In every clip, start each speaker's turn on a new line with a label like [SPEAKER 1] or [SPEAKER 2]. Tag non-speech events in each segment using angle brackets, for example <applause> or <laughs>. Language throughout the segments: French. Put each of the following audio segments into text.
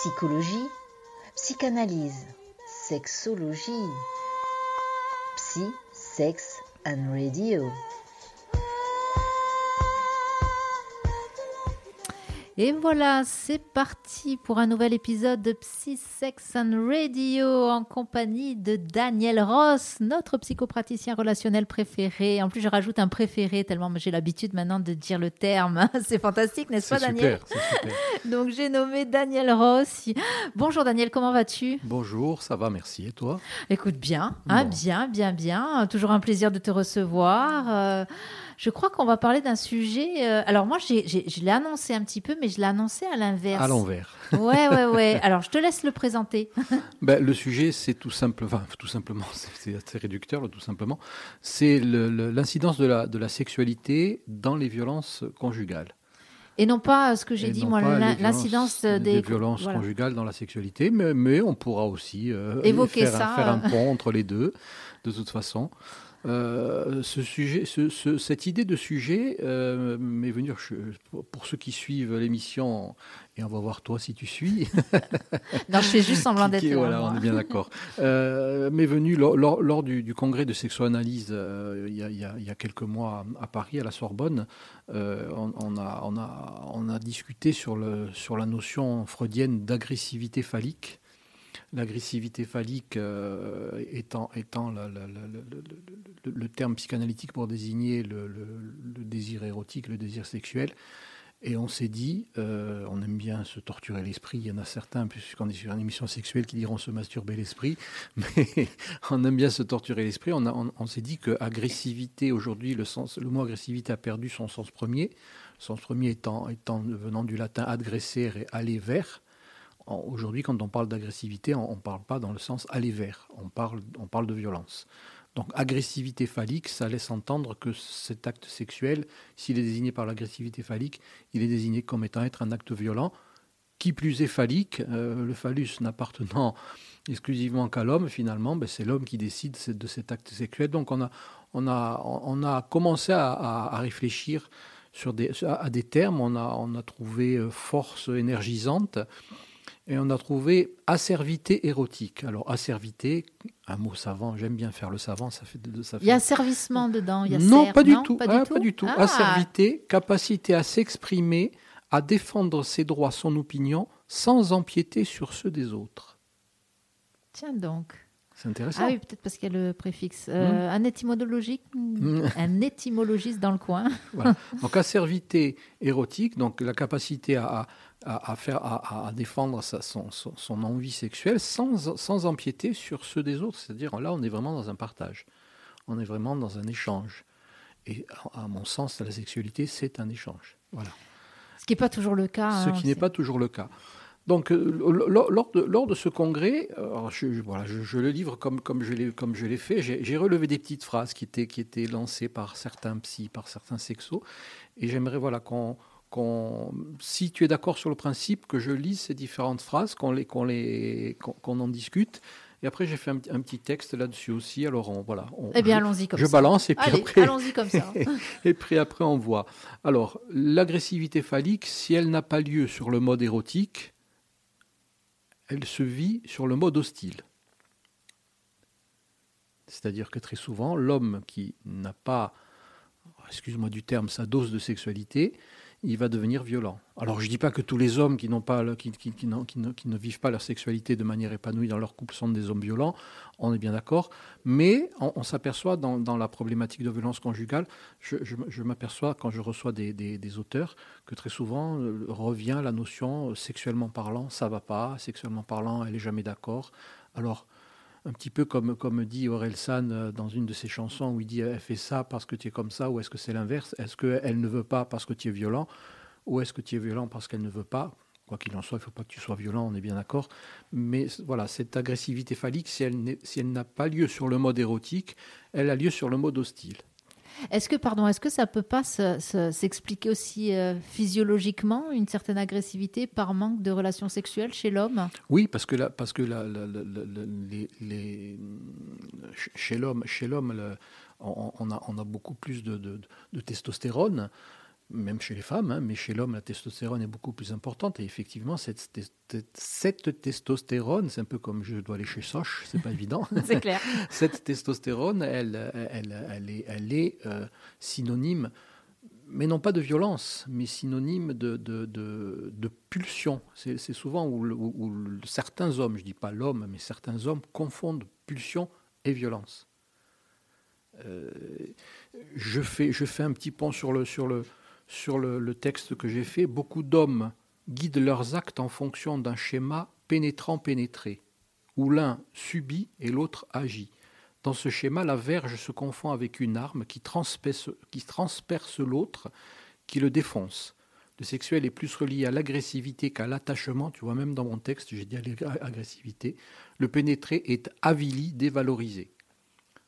[SPEAKER 1] psychologie, psychanalyse, sexologie, psy, sex and radio.
[SPEAKER 2] Et voilà, c'est parti pour un nouvel épisode de Psy Sex and Radio en compagnie de Daniel Ross, notre psychopraticien relationnel préféré. En plus, je rajoute un préféré tellement j'ai l'habitude maintenant de dire le terme. <laughs> C'est fantastique, n'est-ce pas, Daniel
[SPEAKER 3] super, super. <laughs>
[SPEAKER 2] Donc, j'ai nommé Daniel Ross. Bonjour, Daniel, comment vas-tu?
[SPEAKER 3] Bonjour, ça va, merci. Et toi?
[SPEAKER 2] Écoute, bien, hein,
[SPEAKER 3] Bon.
[SPEAKER 2] bien, bien, bien. Toujours un plaisir de te recevoir. Euh, je crois qu'on va parler d'un sujet. euh, alors, moi, j'ai- j'ai- je l'ai annoncé un petit peu, mais je l'ai annoncé à l'inverse.
[SPEAKER 3] À l'envers.
[SPEAKER 2] Ouais, ouais, <laughs> ouais. Alors, je te laisse le présenter. <laughs>
[SPEAKER 3] Ben, le sujet, c'est tout simple, enfin, tout simplement, c'est- <laughs> c'est assez réducteur, là, tout simplement. C'est le- le- l'incidence de la, de la sexualité dans les violences conjugales.
[SPEAKER 2] Et non pas euh, ce que j'ai
[SPEAKER 3] Et
[SPEAKER 2] dit, moi, l'incidence
[SPEAKER 3] violences-
[SPEAKER 2] des,
[SPEAKER 3] violences
[SPEAKER 2] voilà.
[SPEAKER 3] conjugales dans la sexualité, mais, mais on pourra aussi euh,
[SPEAKER 2] Évoquer
[SPEAKER 3] faire,
[SPEAKER 2] ça,
[SPEAKER 3] faire un
[SPEAKER 2] euh.
[SPEAKER 3] pont entre les deux, de toute façon. Euh, ce sujet, ce- ce- cette idée de sujet euh, m'est venue, je- pour- ceux qui suivent l'émission, et on va voir toi si tu suis, <laughs>
[SPEAKER 2] Non, je fais juste semblant d'être
[SPEAKER 3] voilà, on est bien d'accord. Euh, m'est venu lors, du, du congrès de sexoanalyse euh, il, y a, y y quelques mois à Paris, à la Sorbonne. on, on a, on, a, on a discuté sur, le, sur la notion freudienne d'agressivité phallique. L'agressivité phallique euh, étant, le, terme psychanalytique pour désigner le, désir érotique, le désir sexuel. Et on s'est dit, euh, on aime bien se torturer l'esprit. Il y en a certains, puisqu'on est sur une émission sexuelle, qui diront se masturber l'esprit. <laughs> Mais on aime bien se torturer l'esprit. On, on- s'est dit que agressivité, aujourd'hui, le mot agressivité a perdu son sens premier. Sens premier étant, étant venant du latin agresser et aller vers. Aujourd'hui, quand on parle d'agressivité, on ne parle pas dans le sens aller vers. On parle, on parle de violence. Donc, agressivité phallique, ça laisse entendre que cet acte sexuel, s'il est désigné par l'agressivité phallique, il est désigné comme étant être un acte violent. Qui plus est phallique, euh, le phallus n'appartenant <laughs> exclusivement qu'à l'homme, finalement, ben, c'est l'homme qui décide de cet acte sexuel. Donc on a, on a, on a commencé à réfléchir sur des, à à des termes, on a, on a trouvé euh, force énergisante et on a trouvé acervité érotique. Alors acervité, un mot savant, j'aime bien faire le savant, ça fait... de- Ça fait
[SPEAKER 2] Il y a asservissement dedans. Il y a
[SPEAKER 3] non,
[SPEAKER 2] ser-
[SPEAKER 3] pas du
[SPEAKER 2] non,
[SPEAKER 3] tout.
[SPEAKER 2] Pas
[SPEAKER 3] Ah,
[SPEAKER 2] du tout.
[SPEAKER 3] pas du tout.
[SPEAKER 2] Ah,
[SPEAKER 3] Asservité, capacité à s'exprimer, à défendre ses droits, son opinion, sans empiéter sur ceux des autres.
[SPEAKER 2] Tiens donc.
[SPEAKER 3] C'est intéressant.
[SPEAKER 2] Ah oui, peut-être parce qu'il y a le préfixe. Euh, Un étymologique,
[SPEAKER 3] Mm. <laughs>
[SPEAKER 2] un étymologiste dans le coin. <laughs>
[SPEAKER 3] Voilà. Donc asservité érotique, donc la capacité à, à, à faire, à, à défendre sa- son, son, son envie sexuelle sans, sans empiéter sur ceux des autres. C'est-à-dire là, on est vraiment dans un partage. On est vraiment dans un échange. Et à mon sens, la sexualité, c'est un échange. Voilà.
[SPEAKER 2] Ce qui n'est pas toujours le cas.
[SPEAKER 3] ce
[SPEAKER 2] hein,
[SPEAKER 3] qui n'est pas toujours le cas. Donc, euh, lors, de, lors de ce congrès, euh, je, je- voilà, je, je le livre comme, comme je l'ai je fait. J'ai relevé des petites phrases qui étaient, qui étaient lancées par certains psys, par certains sexos. Et j'aimerais voilà, qu'on, qu'on- si tu es d'accord sur le principe, que je lise ces différentes phrases, qu'on, les, qu'on, les, qu'on, qu'on en discute. Et après, j'ai fait un, petit- un petit texte là-dessus aussi. Alors, on, voilà. on-
[SPEAKER 2] Eh bien,
[SPEAKER 3] je-
[SPEAKER 2] allons-y comme
[SPEAKER 3] je
[SPEAKER 2] ça.
[SPEAKER 3] balance et puis
[SPEAKER 2] Allez,
[SPEAKER 3] après.
[SPEAKER 2] allons-y comme ça. <laughs>
[SPEAKER 3] Et puis après, on voit. Alors, l'agressivité phallique, si elle n'a pas lieu sur le mode érotique, elle se vit sur le mode hostile. C'est-à-dire que très souvent, l'homme qui n'a pas, excuse-moi du terme, sa dose de sexualité, il va devenir violent. Alors je ne dis pas que tous les hommes qui, n'ont pas, qui, qui- qui ne, qui ne vivent pas leur sexualité de manière épanouie dans leur couple sont des hommes violents, on est bien d'accord, mais on, s'aperçoit dans, dans la problématique de violence conjugale, je, je- m'aperçois quand je reçois des, des- auteurs que très souvent euh, revient la notion euh, sexuellement parlant, ça va pas, sexuellement parlant, elle est jamais d'accord. Alors un petit peu comme, dit Aurel San euh, dans une de ses chansons où il dit elle fait ça parce que tu es comme ça ou est-ce que c'est l'inverse? Est-ce qu'elle ne veut pas parce que tu es violent ou est-ce que tu es violent parce qu'elle ne veut pas? Quoi qu'il en soit, il ne faut pas que tu sois violent, on est bien d'accord. Mais voilà, cette agressivité phallique, si elle n'a pas lieu sur le mode érotique, elle a lieu sur le mode hostile.
[SPEAKER 2] Est-ce que, pardon, est-ce que ça peut pas se- se- s'expliquer aussi euh, physiologiquement une certaine agressivité par manque de relations sexuelles chez l'homme?
[SPEAKER 3] Oui, parce que, la, parce que la, chez l'homme, chez l'homme, on, a, beaucoup plus de testostérone. Même chez les femmes, hein, mais chez l'homme, la testostérone est beaucoup plus importante. Et effectivement, cette, cette, testostérone, c'est un peu comme je dois aller chez Soch, c'est pas évident. <laughs>
[SPEAKER 2] c'est clair. <laughs>
[SPEAKER 3] cette testostérone, elle, elle, elle est, elle est euh, synonyme, mais non pas de violence, mais synonyme de, de, de, pulsion. C'est souvent où, certains hommes, je dis pas l'homme, mais certains hommes confondent pulsion et violence. Euh, je, fais, je fais un petit pont sur le, sur le, sur le, texte que j'ai fait, beaucoup d'hommes guident leurs actes en fonction d'un schéma pénétrant-pénétré, où l'un subit et l'autre agit. Dans ce schéma, la verge se confond avec une arme qui transperce, qui transperce l'autre, qui le défonce. Le sexuel est plus relié à l'agressivité qu'à l'attachement. Tu vois, même dans mon texte, j'ai dit agressivité. Le pénétré est avili, dévalorisé.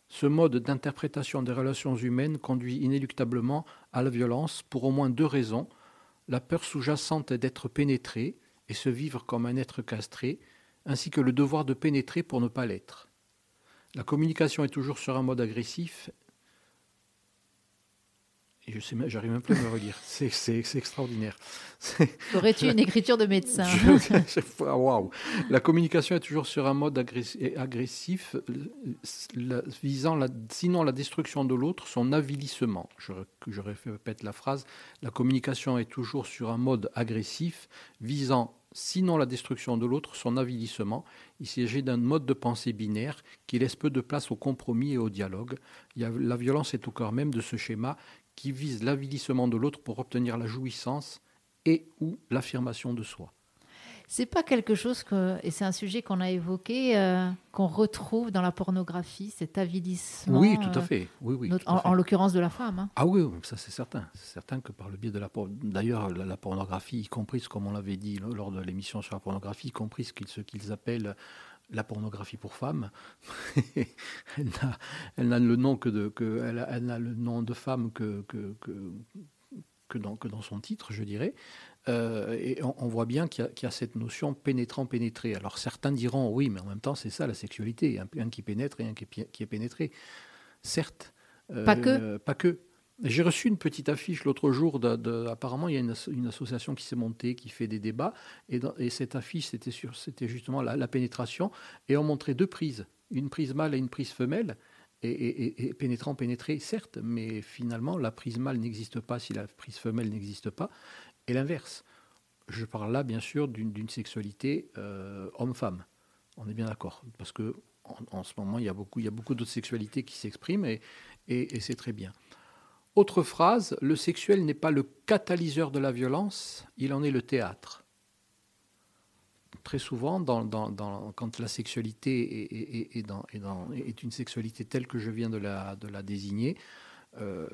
[SPEAKER 3] Ce mode d'interprétation des relations humaines conduit inéluctablement à la violence pour au moins deux raisons. La peur sous-jacente d'être pénétré et se vivre comme un être castré, ainsi que le devoir de pénétrer pour ne pas l'être. La communication est toujours sur un mode agressif je sais, j'arrive même plus à me relire. C'est extraordinaire.
[SPEAKER 2] Aurais-tu une écriture de médecin <laughs>
[SPEAKER 3] Waouh La communication est toujours sur un mode agressif, visant la, sinon la destruction de l'autre, son avilissement. Je, je répète la phrase. La communication est toujours sur un mode agressif, visant sinon la destruction de l'autre, son avilissement. Il s'agit d'un mode de pensée binaire qui laisse peu de place au compromis et au dialogue. La violence est au cœur même de ce schéma qui vise l'avilissement de l'autre pour obtenir la jouissance et ou l'affirmation de soi.
[SPEAKER 2] C'est pas quelque chose que, et c'est un sujet qu'on a évoqué, euh, qu'on retrouve dans la pornographie, cet avilissement.
[SPEAKER 3] Oui, tout à fait. Oui, oui,
[SPEAKER 2] en, l'occurrence de la femme. Hein.
[SPEAKER 3] Ah oui, ça c'est certain. C'est certain que par le biais de la d'ailleurs la, pornographie, y compris comme on l'avait dit lors de l'émission sur la pornographie, y compris ce qu'ils appellent la pornographie pour femmes. <laughs> elle n'a le nom que de, que, elle, n'a le nom de femme que, que, que, dans, que dans son titre, je dirais. Euh, et on, voit bien qu'il y, a cette notion pénétrant-pénétré. Alors certains diront oui, mais en même temps, c'est ça la sexualité, un, un, qui pénètre et un qui, qui est pénétré. Certes.
[SPEAKER 2] pas que.
[SPEAKER 3] Euh, pas que. J'ai reçu une petite affiche l'autre jour. Apparemment, il y a une, association qui s'est montée, qui fait des débats. Et, et cette affiche, c'était, c'était justement la, pénétration. Et on montrait deux prises, une prise mâle et une prise femelle. Et, pénétrant, pénétré, certes, mais finalement, la prise mâle n'existe pas si la prise femelle n'existe pas. Et l'inverse. Je parle là, bien sûr, d'une, sexualité euh, homme-femme. On est bien d'accord. Parce que en, ce moment, il y a beaucoup, il y a beaucoup d'autres sexualités qui s'expriment et c'est très bien. Autre phrase, le sexuel n'est pas le catalyseur de la violence, il en est le théâtre. Très souvent, quand la sexualité est, une sexualité telle que je viens de la, désigner, euh,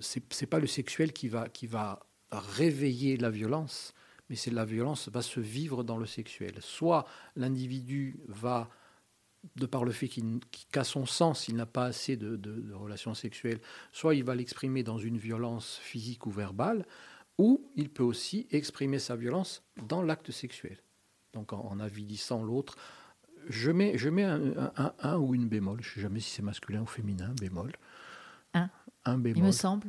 [SPEAKER 3] ce n'est pas le sexuel qui va, qui va réveiller la violence, mais c'est la violence va se vivre dans le sexuel. Soit l'individu va de par le fait qu'à son sens, il n'a pas assez de, relations sexuelles, soit il va l'exprimer dans une violence physique ou verbale, ou il peut aussi exprimer sa violence dans l'acte sexuel. Donc en, avilissant l'autre. Je mets, je mets un, un, ou une bémol, je ne sais jamais si c'est masculin ou féminin, bémol.
[SPEAKER 2] Un
[SPEAKER 3] un bémol.
[SPEAKER 2] Il me semble.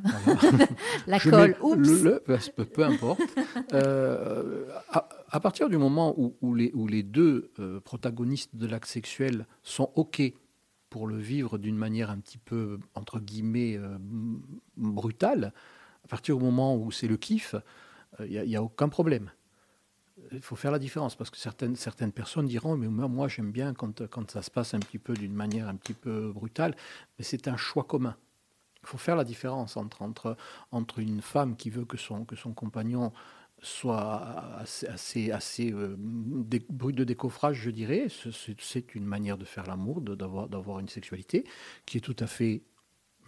[SPEAKER 2] <laughs> la colle, oups.
[SPEAKER 3] Bah, peu, importe. Euh, à, partir du moment où, les, où les, deux euh, protagonistes de l'acte sexuel sont OK pour le vivre d'une manière un petit peu, entre guillemets, euh, brutale, à partir du moment où c'est le kiff, il n'y a, aucun problème. Il faut faire la différence parce que certaines, certaines personnes diront Mais moi, j'aime bien quand, quand ça se passe un petit peu d'une manière un petit peu brutale, mais c'est un choix commun. Il faut faire la différence entre, entre, entre une femme qui veut que son, que son compagnon soit assez, assez, assez euh, de décoffrage, je dirais. C'est une manière de faire l'amour, d'avoir une sexualité qui est tout à fait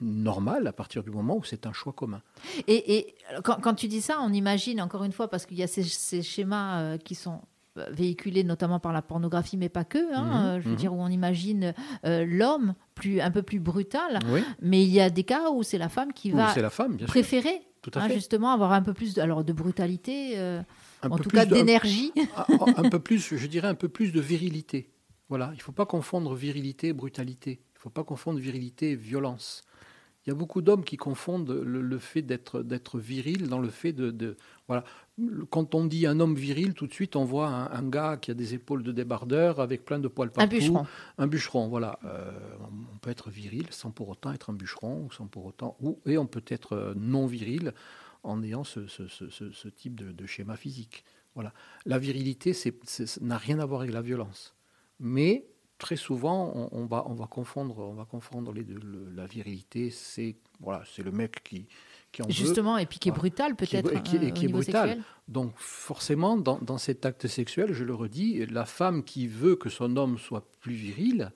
[SPEAKER 3] normale à partir du moment où c'est un choix commun.
[SPEAKER 2] Et, et quand, quand, tu dis ça, on imagine, encore une fois, parce qu'il y a ces, ces schémas euh, qui sont véhiculé notamment par la pornographie, mais pas que. Hein, mhm, euh, je veux mhm. dire, où on imagine euh, l'homme plus, un peu plus brutal. Mais il y a des cas où c'est la femme qui va
[SPEAKER 3] la femme,
[SPEAKER 2] préférer hein, justement avoir un peu plus de, alors, de brutalité, euh, en tout cas d'énergie.
[SPEAKER 3] Un, <laughs> un, peu plus, je dirais un peu plus de virilité. Voilà, il ne faut pas confondre virilité et brutalité. Il ne faut pas confondre virilité et violence. il y a beaucoup d'hommes qui confondent le, fait d'être, d'être viril dans le fait de, de, Voilà. Quand on dit un homme viril, tout de suite, on voit un, gars qui a des épaules de débardeur avec plein de poils partout.
[SPEAKER 2] Un bûcheron.
[SPEAKER 3] Un bûcheron, voilà. Euh, on peut être viril sans pour autant être un bûcheron, ou sans pour autant. Ou, et on peut être euh, non viril en ayant ce, ce, ce, ce type de, de, schéma physique. Voilà. La virilité n'a rien à voir avec la violence. Mais très souvent, on, va, on va confondre, on va confondre les deux. la virilité, c'est voilà, c'est le mec qui, qui en
[SPEAKER 2] Justement, et puis qui est brutal peut-être.
[SPEAKER 3] Et qui, et qui est brutal. Donc forcément, dans, dans, cet acte sexuel, je le redis, la femme qui veut que son homme soit plus viril,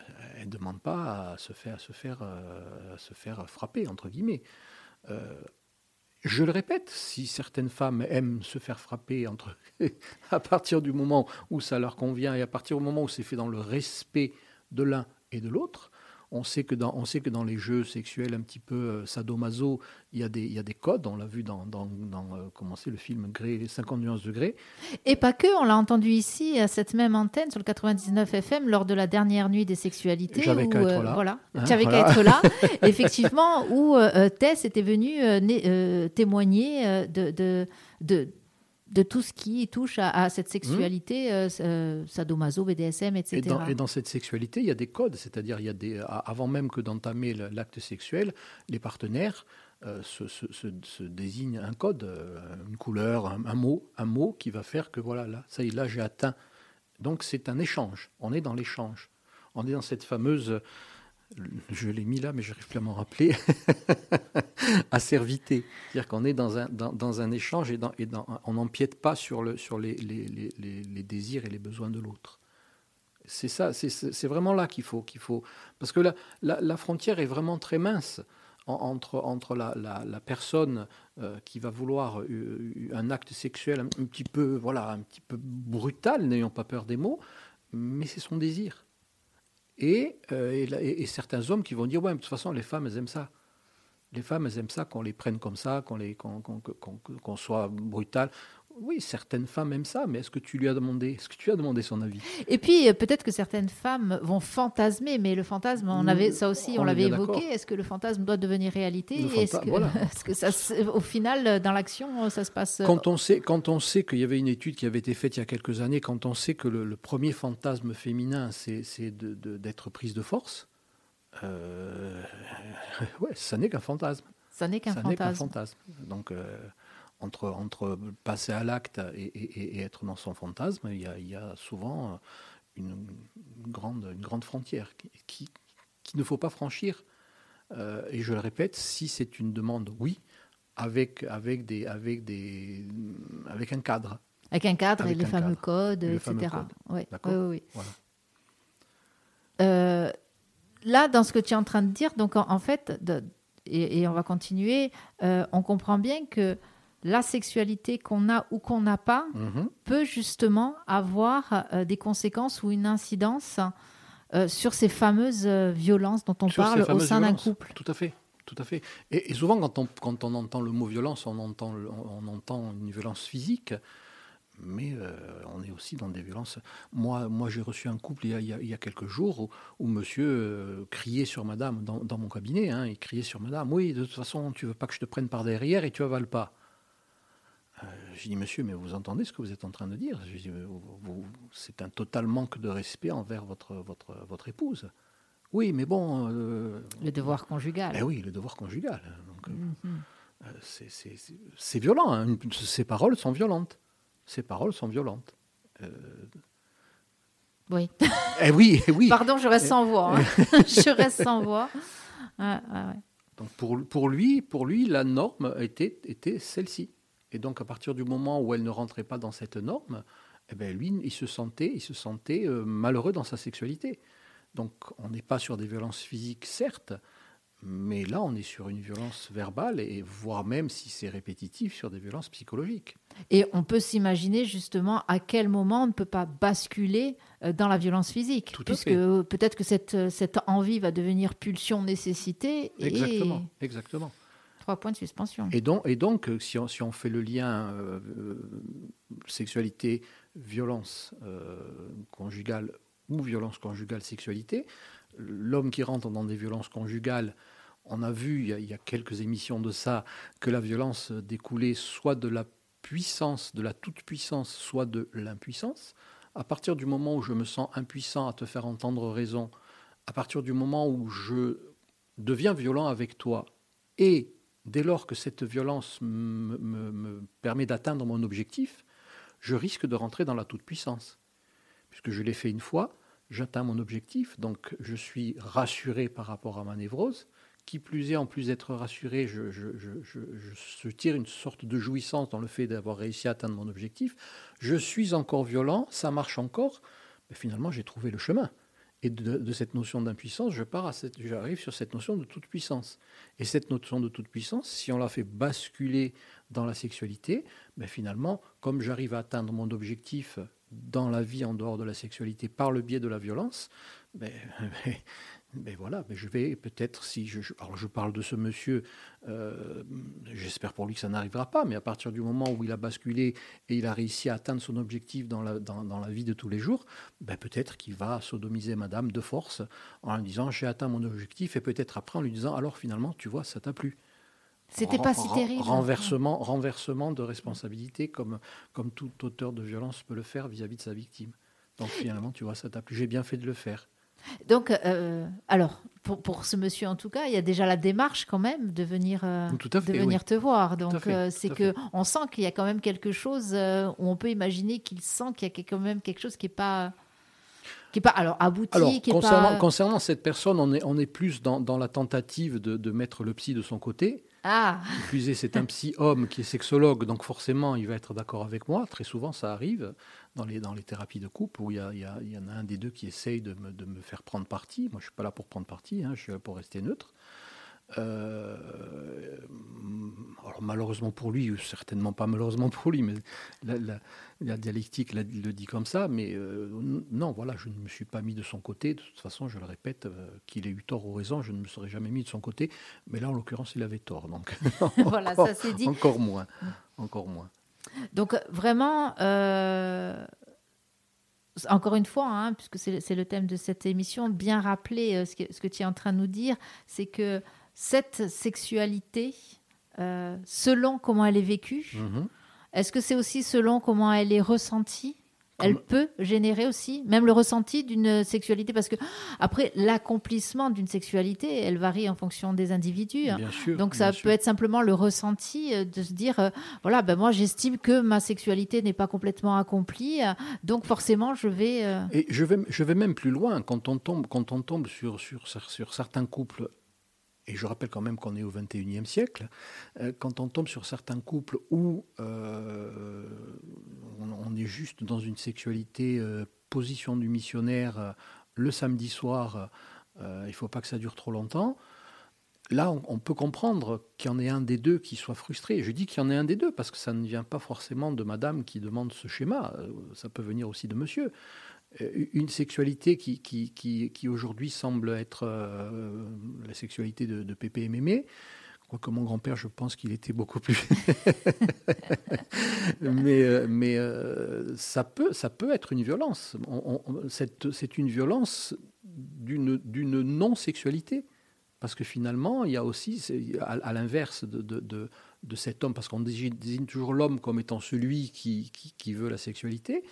[SPEAKER 3] euh, elle ne demande pas à se faire, à se faire, euh, à se faire frapper, entre guillemets. Euh, je le répète, si certaines femmes aiment se faire frapper entre, <laughs> à partir du moment où ça leur convient et à partir du moment où c'est fait dans le respect de l'un et de l'autre, on sait que dans, on sait que dans les jeux sexuels un petit peu euh, sadomaso, il y, a des, il y a des codes. On l'a vu dans, dans, euh, comment c'est le film Gré, les 50 nuances de Gré.
[SPEAKER 2] Et pas que, on l'a entendu ici à cette même antenne sur le 99 FM lors de la dernière nuit des sexualités.
[SPEAKER 3] J'avais qu'à être euh, là.
[SPEAKER 2] Voilà, hein, j'avais qu'à être là. <laughs> effectivement, où Tess était venue témoigner de, de, de de tout ce qui touche à, cette sexualité, mmh. euh, sadomaso, BDSM, etc.
[SPEAKER 3] Et dans, cette sexualité, il y a des codes, c'est-à-dire il y a des, avant même que d'entamer l'acte sexuel, les partenaires euh, se, désignent un code, euh, une couleur, un, mot, un mot qui va faire que voilà, là, ça y est, là j'ai atteint. Donc c'est un échange. On est dans l'échange. On est dans cette fameuse je l'ai mis là, mais je n'arrive plus à m'en rappeler, <laughs> acervité. C'est-à-dire qu'on est dans un, dans, un échange et, dans, et dans, on n'empiète pas sur, le, sur les, les, les, les, désirs et les besoins de l'autre. C'est ça, c'est vraiment là qu'il faut, qu'il faut. Parce que la, la, frontière est vraiment très mince entre, entre la, la personne euh, qui va vouloir euh, un acte sexuel un, petit peu, voilà, un petit peu brutal, n'ayons pas peur des mots, mais c'est son désir. Euh, et, certains hommes qui vont dire, ouais, de toute façon, les femmes, elles aiment ça. Les femmes, elles aiment ça qu'on les prenne comme ça, qu'on soit brutal. Oui, certaines femmes aiment ça, mais est-ce que tu lui as demandé Est-ce que tu as demandé son avis?
[SPEAKER 2] Et puis euh, peut-être que certaines femmes vont fantasmer, mais le fantasme, on avait ça aussi, on, l'avait évoqué. Est-ce que le fantasme doit devenir réalité? Est-ce que, <laughs> que, ça, au final, dans l'action, ça se passe
[SPEAKER 3] euh, Quand on sait, quand on sait qu'il y avait une étude qui avait été faite il y a quelques années, quand on sait que le, premier fantasme féminin, c'est d'être prise de force, euh, <laughs> ouais, ça n'est qu'un fantasme.
[SPEAKER 2] Ça n'est qu'un fantasme.
[SPEAKER 3] fantasme. Donc entre, entre passer à l'acte et, être dans son fantasme, il y a, souvent une, grande, une grande frontière qui, qu'il ne faut pas franchir. Euh, et je le répète, si c'est une demande, oui, avec, avec, des, avec, des, avec un cadre.
[SPEAKER 2] Avec un cadre et les fameux codes, etc. Oui, oui, euh, là, dans ce que tu es en train de dire, donc en, fait, et, on va continuer, euh, on comprend bien que la sexualité qu'on a ou qu'on n'a pas mhm. peut justement avoir euh, des conséquences ou une incidence euh, sur ces fameuses euh, violences dont on parle au sein d'un couple.
[SPEAKER 3] Tout à fait. Tout à fait. Et, souvent, quand on, quand on, entend le mot violence, on entend, on entend une violence physique, mais on est aussi dans des violences. Moi, moi j'ai reçu un couple il y a, il y a quelques jours où, monsieur criait sur madame dans, dans mon cabinet. Hein, il criait sur madame Oui, de toute façon, tu veux pas que je te prenne par derrière et tu avales pas. Euh, j'ai dit, monsieur, mais vous entendez ce que vous êtes en train de dire? C'est un total manque de respect envers votre, votre, votre épouse. Oui, mais bon.
[SPEAKER 2] Euh, le devoir conjugal.
[SPEAKER 3] Eh oui, le devoir conjugal. Euh, mhm. c'est violent. Hein. Ces paroles sont violentes. Ces paroles sont violentes.
[SPEAKER 2] Oui.
[SPEAKER 3] Eh oui, eh oui.
[SPEAKER 2] Pardon, je reste sans voix. Hein. <laughs> je reste sans voix.
[SPEAKER 3] Donc pour, pour, lui, pour lui, la norme était, était celle-ci. Et donc, à partir du moment où elle ne rentrait pas dans cette norme, eh bien, lui, il se sentait, il se sentait euh, malheureux dans sa sexualité. Donc, on n'est pas sur des violences physiques, certes, mais là, on est sur une violence verbale et voire même, si c'est répétitif, sur des violences psychologiques.
[SPEAKER 2] Et on peut s'imaginer justement à quel moment on ne peut pas basculer euh, dans la violence physique,
[SPEAKER 3] Tout
[SPEAKER 2] puisque peut-être que cette, cette envie va devenir pulsion nécessité.
[SPEAKER 3] Exactement, exactement.
[SPEAKER 2] Trois points de suspension.
[SPEAKER 3] Et donc, et donc euh, si, on, si on fait le lien euh, euh, sexualité, violence conjugale ou violence conjugale, sexualité, l'homme qui rentre dans des violences conjugales, On a vu il y a, quelques émissions de ça que la violence découlait soit de la puissance, de la toute-puissance, soit de l'impuissance. À partir du moment où je me sens impuissant à te faire entendre raison, à partir du moment où je deviens violent avec toi, et dès lors que cette violence me, permet d'atteindre mon objectif, je risque de rentrer dans la toute-puissance. Puisque je l'ai fait une fois, j'atteins mon objectif, donc je suis rassuré par rapport à ma névrose. Qui plus est, en plus d'être rassuré, je, tire une sorte de jouissance dans le fait d'avoir réussi à atteindre mon objectif. Je suis encore violent, ça marche encore, mais finalement j'ai trouvé le chemin. Et de, cette notion d'impuissance, je pars j'arrive sur cette notion de toute puissance. Et cette notion de toute puissance, si on la fait basculer dans la sexualité, ben finalement, comme j'arrive à atteindre mon objectif dans la vie en dehors de la sexualité par le biais de la violence, ben, <laughs> ben mais voilà, mais je vais peut-être, si je, alors je parle de ce monsieur, euh, j'espère pour lui que ça n'arrivera pas, mais à partir du moment où il a basculé et il a réussi à atteindre son objectif dans la, dans, dans la vie de tous les jours, ben peut-être qu'il va sodomiser madame de force en lui disant j'ai atteint mon objectif et peut-être après en lui disant alors finalement tu vois ça t'a plu.
[SPEAKER 2] C'était pas si terrible.
[SPEAKER 3] Renversement, renversement de responsabilité comme, comme tout auteur de violence peut le faire vis-à-vis -vis de sa victime. Donc finalement tu vois ça t'a plu, j'ai bien fait de le faire.
[SPEAKER 2] Donc, euh, alors, pour, pour, ce monsieur en tout cas, il y a déjà la démarche quand même de venir, euh, de venir te voir. Donc, euh, c'est que on sent qu'il y a quand même quelque chose où on peut imaginer qu'il sent qu'il y a quand même quelque chose qui n'est pas qui est pas alors abouti.
[SPEAKER 3] Alors,
[SPEAKER 2] qui
[SPEAKER 3] concernant,
[SPEAKER 2] pas...
[SPEAKER 3] concernant cette personne, on est, on est plus dans, dans la tentative de, de, mettre le psy de son côté.
[SPEAKER 2] Ah.
[SPEAKER 3] C'est un psy homme qui est sexologue, donc forcément, il va être d'accord avec moi. Très souvent, ça arrive dans les, thérapies de couple où il y, a, en a un des deux qui essaye de me, de me faire prendre parti. Moi, je suis pas là pour prendre parti, hein, je suis là pour rester neutre. Euh, alors malheureusement pour lui, certainement pas malheureusement pour lui, mais la, dialectique le dit comme ça. Mais euh, non, voilà, je ne me suis pas mis de son côté. De toute façon, je le répète, euh, qu'il ait eu tort ou raison, je ne me serais jamais mis de son côté. Mais là, en l'occurrence, il avait tort. Donc <laughs> <laughs>
[SPEAKER 2] voilà, ça c'est dit.
[SPEAKER 3] Encore moins, encore moins.
[SPEAKER 2] Donc vraiment. Encore une fois, hein, puisque c'est le thème de cette émission, bien rappeler ce que, ce que tu es en train de nous dire, c'est que cette sexualité, euh, selon comment elle est vécue, mhm. est-ce que c'est aussi selon comment elle est ressentie? Elle peut générer aussi, même le ressenti d'une sexualité, parce que après l'accomplissement d'une sexualité, elle varie en fonction des individus.
[SPEAKER 3] Hein.
[SPEAKER 2] Donc ça peut être simplement le ressenti euh, de se dire, euh, voilà, ben moi j'estime que ma sexualité n'est pas complètement accomplie, donc forcément je vais.
[SPEAKER 3] Et je vais, je vais même plus loin quand on tombe, quand on tombe sur, sur, sur certains couples et je rappelle quand même qu'on est au XXIe siècle, euh, quand on tombe sur certains couples où euh, on, est juste dans une sexualité euh, position du missionnaire le samedi soir, il ne faut pas que ça dure trop longtemps, là on, peut comprendre qu'il y en ait un des deux qui soit frustré. Je dis qu'il y en ait un des deux parce que ça ne vient pas forcément de madame qui demande ce schéma, ça peut venir aussi de monsieur. Euh, une sexualité qui, qui, qui, qui aujourd'hui semble être euh, la sexualité de, de Pépé et Mémé. Quoique mon grand-père, je pense qu'il était beaucoup plus. <laughs> mais euh, mais ça, peut, ça peut être une violence. c'est une violence d'une non-sexualité. Parce que finalement, il y a aussi, à, l'inverse de, de, de, de, cet homme, parce qu'on désigne toujours l'homme comme étant celui qui, qui veut la sexualité,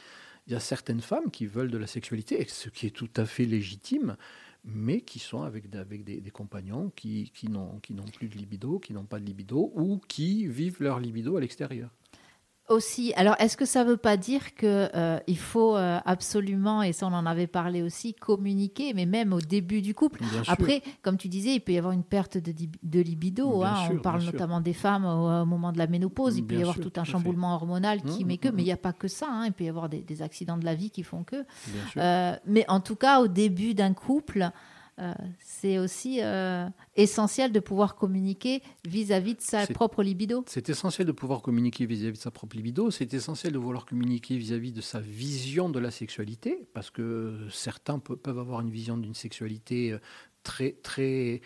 [SPEAKER 3] il y a certaines femmes qui veulent de la sexualité, ce qui est tout à fait légitime, mais qui sont avec, avec des, compagnons qui, qui n'ont plus de libido, qui n'ont pas de libido, ou qui vivent leur libido à l'extérieur
[SPEAKER 2] aussi. Alors, est-ce que ça ne veut pas dire qu'il euh, faut euh, absolument, et ça on en avait parlé aussi, communiquer, mais même au début du couple? Après, comme tu disais, il peut y avoir une perte de, de libido. Hein. on parle notamment des femmes au, moment de la ménopause. Il peut y avoir tout un chamboulement hormonal qui mmh, met que, mmh, mais il n'y a pas que ça. Hein. Il peut y avoir des, accidents de la vie qui font que. Euh, mais en tout cas, au début d'un couple, euh, c'est aussi euh, essentiel de pouvoir communiquer vis-à-vis de sa propre libido.
[SPEAKER 3] C'est essentiel de pouvoir communiquer vis-à-vis de sa propre libido, c'est essentiel de vouloir communiquer vis-à-vis de sa vision de la sexualité, parce que certains peuvent avoir une vision d'une sexualité euh, très, très,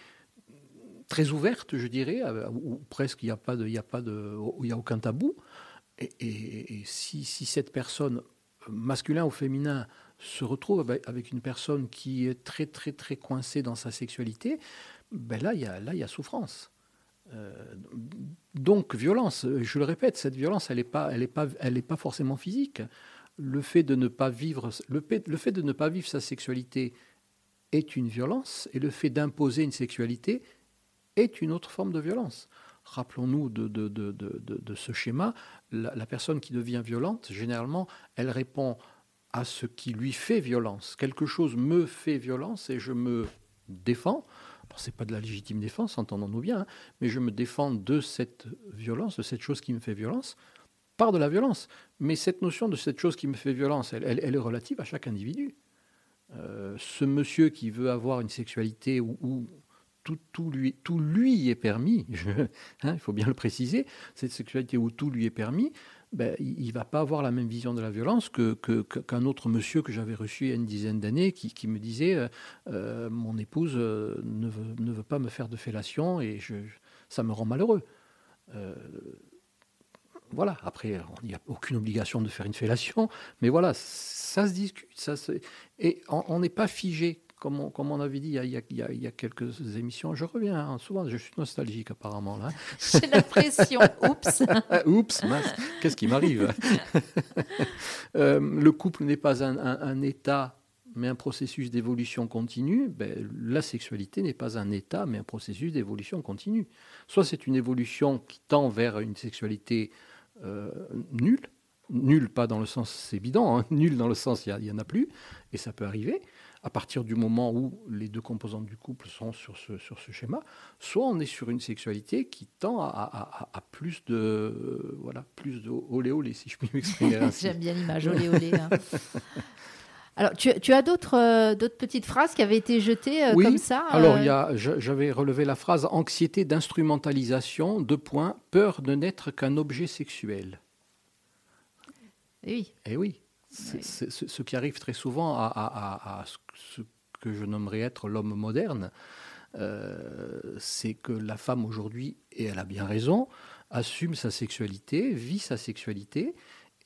[SPEAKER 3] très ouverte, je dirais, où presque il n'y a, pas de, il y a, pas de, il y a aucun tabou. Et, et, si, si, cette personne, masculin ou féminin, se retrouve avec une personne qui est très très très coincée dans sa sexualité, ben là il y a là il y a souffrance. Euh, donc violence. Je le répète, cette violence, elle n'est pas pas pas forcément physique. Le fait de ne pas vivre le de ne pas vivre sa sexualité est une violence et le fait d'imposer une sexualité est une autre forme de violence. Rappelons-nous de, de, de, de, ce schéma, la, personne qui devient violente, généralement, elle répond à ce qui lui fait violence. Quelque chose me fait violence et je me défends. Ce n'est pas de la légitime défense, entendons-nous bien, hein, mais je me défends de cette violence, de cette chose qui me fait violence, par de la violence. Mais cette notion de cette chose qui me fait violence, elle, est relative à chaque individu. Euh, ce monsieur qui veut avoir une sexualité où, tout, tout, lui, tout lui est permis, <laughs> hein, il faut bien le préciser, cette sexualité où tout lui est permis, ben, il ne va pas avoir la même vision de la violence qu'un que, qu'un autre monsieur que j'avais reçu il y a une dizaine d'années qui, me disait euh, euh, Mon épouse euh, ne, veut, pas me faire de fellation et ça me rend malheureux. voilà, après, il n'y a aucune obligation de faire une fellation, mais voilà, ça se discute. Et on n'est pas figé comme on, avait dit il y, a, quelques émissions, je reviens hein, souvent, je suis nostalgique apparemment là. <laughs>
[SPEAKER 2] J'ai l'impression, <laughs> oups.
[SPEAKER 3] oups, qu'est-ce qui m'arrive? <laughs> Euh, Le couple n'est pas un, état, mais un processus d'évolution continue. Ben, la sexualité n'est pas un état, mais un processus d'évolution continue. Soit c'est une évolution qui tend vers une sexualité euh, nulle, nulle pas dans le sens, c'est évident, hein, nulle dans le sens il n'y en a plus, et ça peut arriver à partir du moment où les deux composantes du couple sont sur ce, sur ce schéma, soit on est sur une sexualité qui tend à, plus de voilà plus de olé olé si je puis m'exprimer <laughs> ainsi.
[SPEAKER 2] J'aime bien l'image olé olé. Hein. <laughs> Alors, tu, tu as d'autres euh, d'autres petites phrases qui avaient été jetées euh, comme ça
[SPEAKER 3] Alors, euh j'avais relevé la phrase anxiété d'instrumentalisation, deux points, peur de n'être qu'un objet sexuel.
[SPEAKER 2] Oui.
[SPEAKER 3] Eh oui. C'est ce qui arrive très souvent à, ce que je nommerais être l'homme moderne. Euh, c'est que la femme aujourd'hui, et elle a bien raison, assume sa sexualité, vit sa sexualité.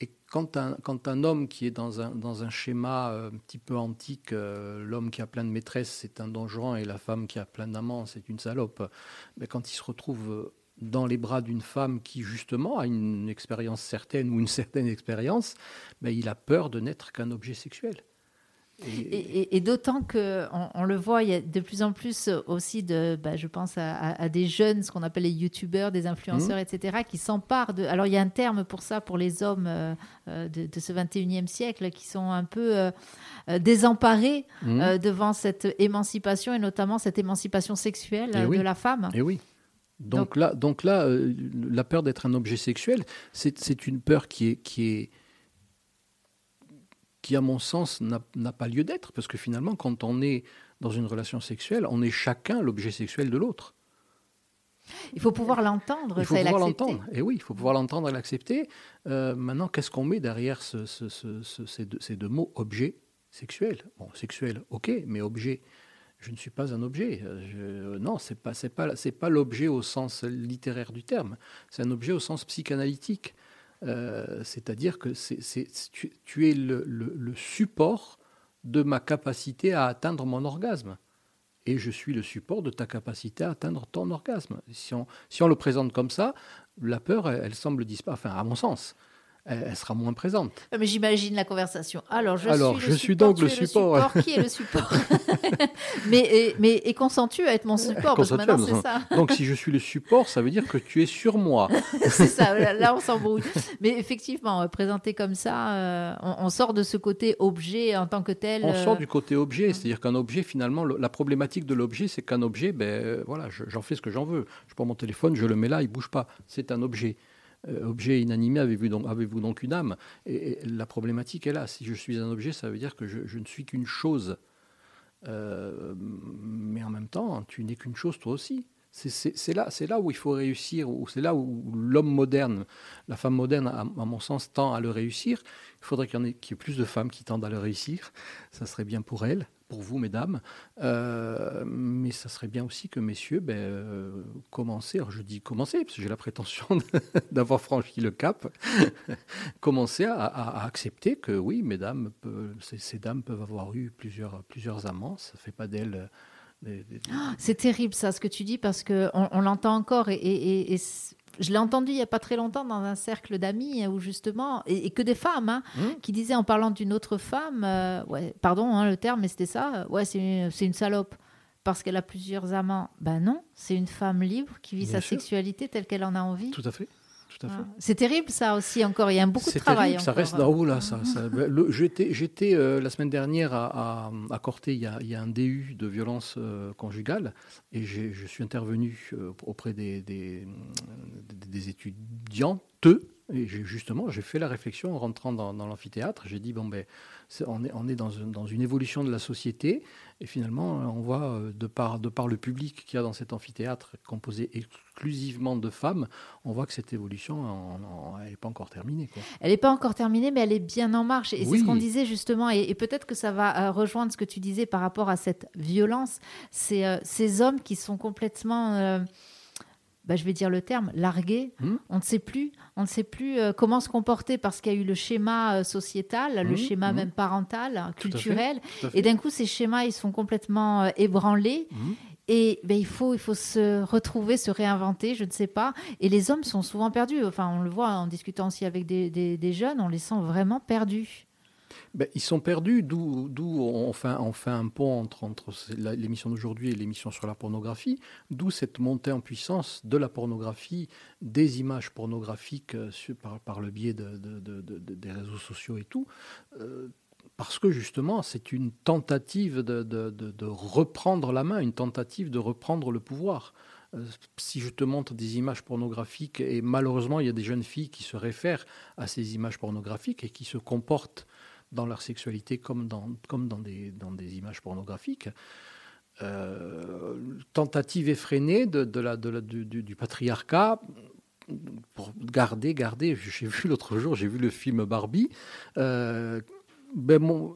[SPEAKER 3] Et quand un, quand un homme qui est dans un, dans un schéma euh, un petit peu antique, euh, l'homme qui a plein de maîtresses, c'est un donjon, et la femme qui a plein d'amants, c'est une salope, mais quand il se retrouve dans les bras d'une femme qui justement a une expérience certaine ou une certaine expérience, ben, il a peur de n'être qu'un objet sexuel.
[SPEAKER 2] Et, d'autant que on, le voit, il y a de plus en plus aussi de, bah, je pense à, des jeunes, ce qu'on appelle les youtubeurs, des influenceurs, mmh. etc., qui s'emparent de. Alors il y a un terme pour ça pour les hommes euh, euh, de, ce 21e siècle qui sont un peu euh, désemparés mmh. devant cette émancipation et notamment cette émancipation sexuelle de la femme.
[SPEAKER 3] Et oui. Donc, là, donc là euh, la peur d'être un objet sexuel, c'est une peur qui est, qui est qui, à mon sens, n'a pas lieu d'être, parce que finalement, quand on est dans une relation sexuelle, on est chacun l'objet sexuel de l'autre.
[SPEAKER 2] Il faut pouvoir l'entendre.
[SPEAKER 3] Il faut pouvoir l'entendre. Et oui, il faut pouvoir l'entendre et l'accepter. Euh, maintenant, qu'est-ce qu'on met derrière ce, ces, deux, ces, deux, mots objet sexuel? Bon, sexuel, ok, mais objet je ne suis pas un objet. Je, non, c'est pas pas l'objet au sens littéraire du terme. C'est un objet au sens psychanalytique. Euh, c'est-à-dire que tu, es le, support de ma capacité à atteindre mon orgasme. Et je suis le support de ta capacité à atteindre ton orgasme. Si on, si on le présente comme ça, la peur, elle, elle semble disparaître, enfin, à mon sens, elle, sera moins présente.
[SPEAKER 2] Ah, mais j'imagine la conversation. Alors, je
[SPEAKER 3] Alors,
[SPEAKER 2] suis,
[SPEAKER 3] je suis donc le support.
[SPEAKER 2] Qui est le support <laughs> Mais, et, mais et consens-tu à être mon support? Parce que maintenant, c'est ça.
[SPEAKER 3] donc, si je suis le support, ça veut dire que tu es sur moi. <laughs>
[SPEAKER 2] c'est ça, là, on s'embrouille. Mais effectivement, euh, présenté comme ça, euh, on, sort de ce côté objet en tant que tel.
[SPEAKER 3] On sort euh, du côté objet, c'est-à-dire qu'un objet, finalement, la problématique de l'objet, c'est qu'un objet, ben, voilà, j'en fais ce que j'en veux. Je prends mon téléphone, je le mets là, il bouge pas. C'est un objet. Euh, objet inanimé, avez-vous donc, avez donc, une âme? Et, la problématique est là. Si je suis un objet, ça veut dire que je, ne suis qu'une chose. Euh, mais en même temps, tu n'es qu'une chose toi aussi. C'est là, là où il faut réussir, ou c'est là où l'homme moderne, la femme moderne, à, mon sens, tend à le réussir. Il faudrait qu'il y, ait plus de femmes qui tendent à le réussir. Ça serait bien pour elles, pour vous, mesdames. Euh, mais ça serait bien aussi que messieurs ben, euh, alors je dis commencez, parce que j'ai la prétention <laughs> d'avoir franchi le cap, <laughs> commencez à, accepter que oui, mesdames, ces, dames peuvent avoir eu plusieurs, plusieurs amants, ça ne fait pas d'elles...
[SPEAKER 2] Ah, c'est terrible ça, ce que tu dis, parce qu'on on, l'entend encore et, et, et je l'ai entendu il n'y a pas très longtemps dans un cercle d'amis où justement, et, que des femmes, hein, mmh. qui disaient en parlant d'une autre femme, euh, ouais, pardon hein, le terme, mais c'était ça, euh, ouais, c'est une, salope parce qu'elle a plusieurs amants. Ben non, c'est une femme libre qui vit sa sexualité telle qu'elle en a envie.
[SPEAKER 3] Tout à fait.
[SPEAKER 2] Ah. C'est terrible ça aussi encore, il y a beaucoup de travail.
[SPEAKER 3] ça reste là haut là. Ça, J'étais euh, la semaine dernière à, à, Corté, il y, a, il y, a, un DU de violence euh, conjugale et je suis intervenu euh, auprès des, des, des étudiantes et justement, j'ai fait la réflexion en rentrant dans, l'amphithéâtre. J'ai dit, bon, ben, on est, on est dans, une, dans, une, évolution de la société. Et finalement, on voit, euh, de par, de par le public qu'il y a dans cet amphithéâtre, composé exclusivement de femmes, on voit que cette évolution, elle n'est pas encore terminée.
[SPEAKER 2] Elle n'est pas encore terminée, mais elle est bien en marche. Et c'est ce qu'on disait justement. Et, peut-être que ça va euh, rejoindre ce que tu disais par rapport à cette violence. C'est euh, ces hommes qui sont complètement bah, je vais dire le terme, largué. Hmm. On ne sait plus, on ne sait plus euh, comment se comporter parce qu'il y a eu le schéma euh, sociétal, le hmm. schéma hmm. même parental, culturel, et d'un coup ces schémas ils sont complètement euh, ébranlés. Et ben, il, faut, il faut se retrouver, se réinventer, je ne sais pas. Et les hommes sont souvent perdus. Enfin, on le voit en discutant aussi avec des, des jeunes, on les sent vraiment perdus.
[SPEAKER 3] Ben, ils sont perdus, d'où on, fait, un pont entre, l'émission d'aujourd'hui et l'émission sur la pornographie, d'où cette montée en puissance de la pornographie, des images pornographiques euh, par, le biais de, des réseaux sociaux et tout. Euh, parce que justement, c'est une tentative de, reprendre la main, une tentative de reprendre le pouvoir euh, si je te montre des images pornographiques, et malheureusement, il y a des jeunes filles qui se réfèrent à ces images pornographiques et qui se comportent dans leur sexualité comme dans, comme dans, des, dans des images pornographiques. Euh, tentative effrénée de, de la, de la, du, du, patriarcat pour garder, garder. <laughs> J'ai vu l'autre jour, j'ai vu le film Barbie. Euh, ben mon,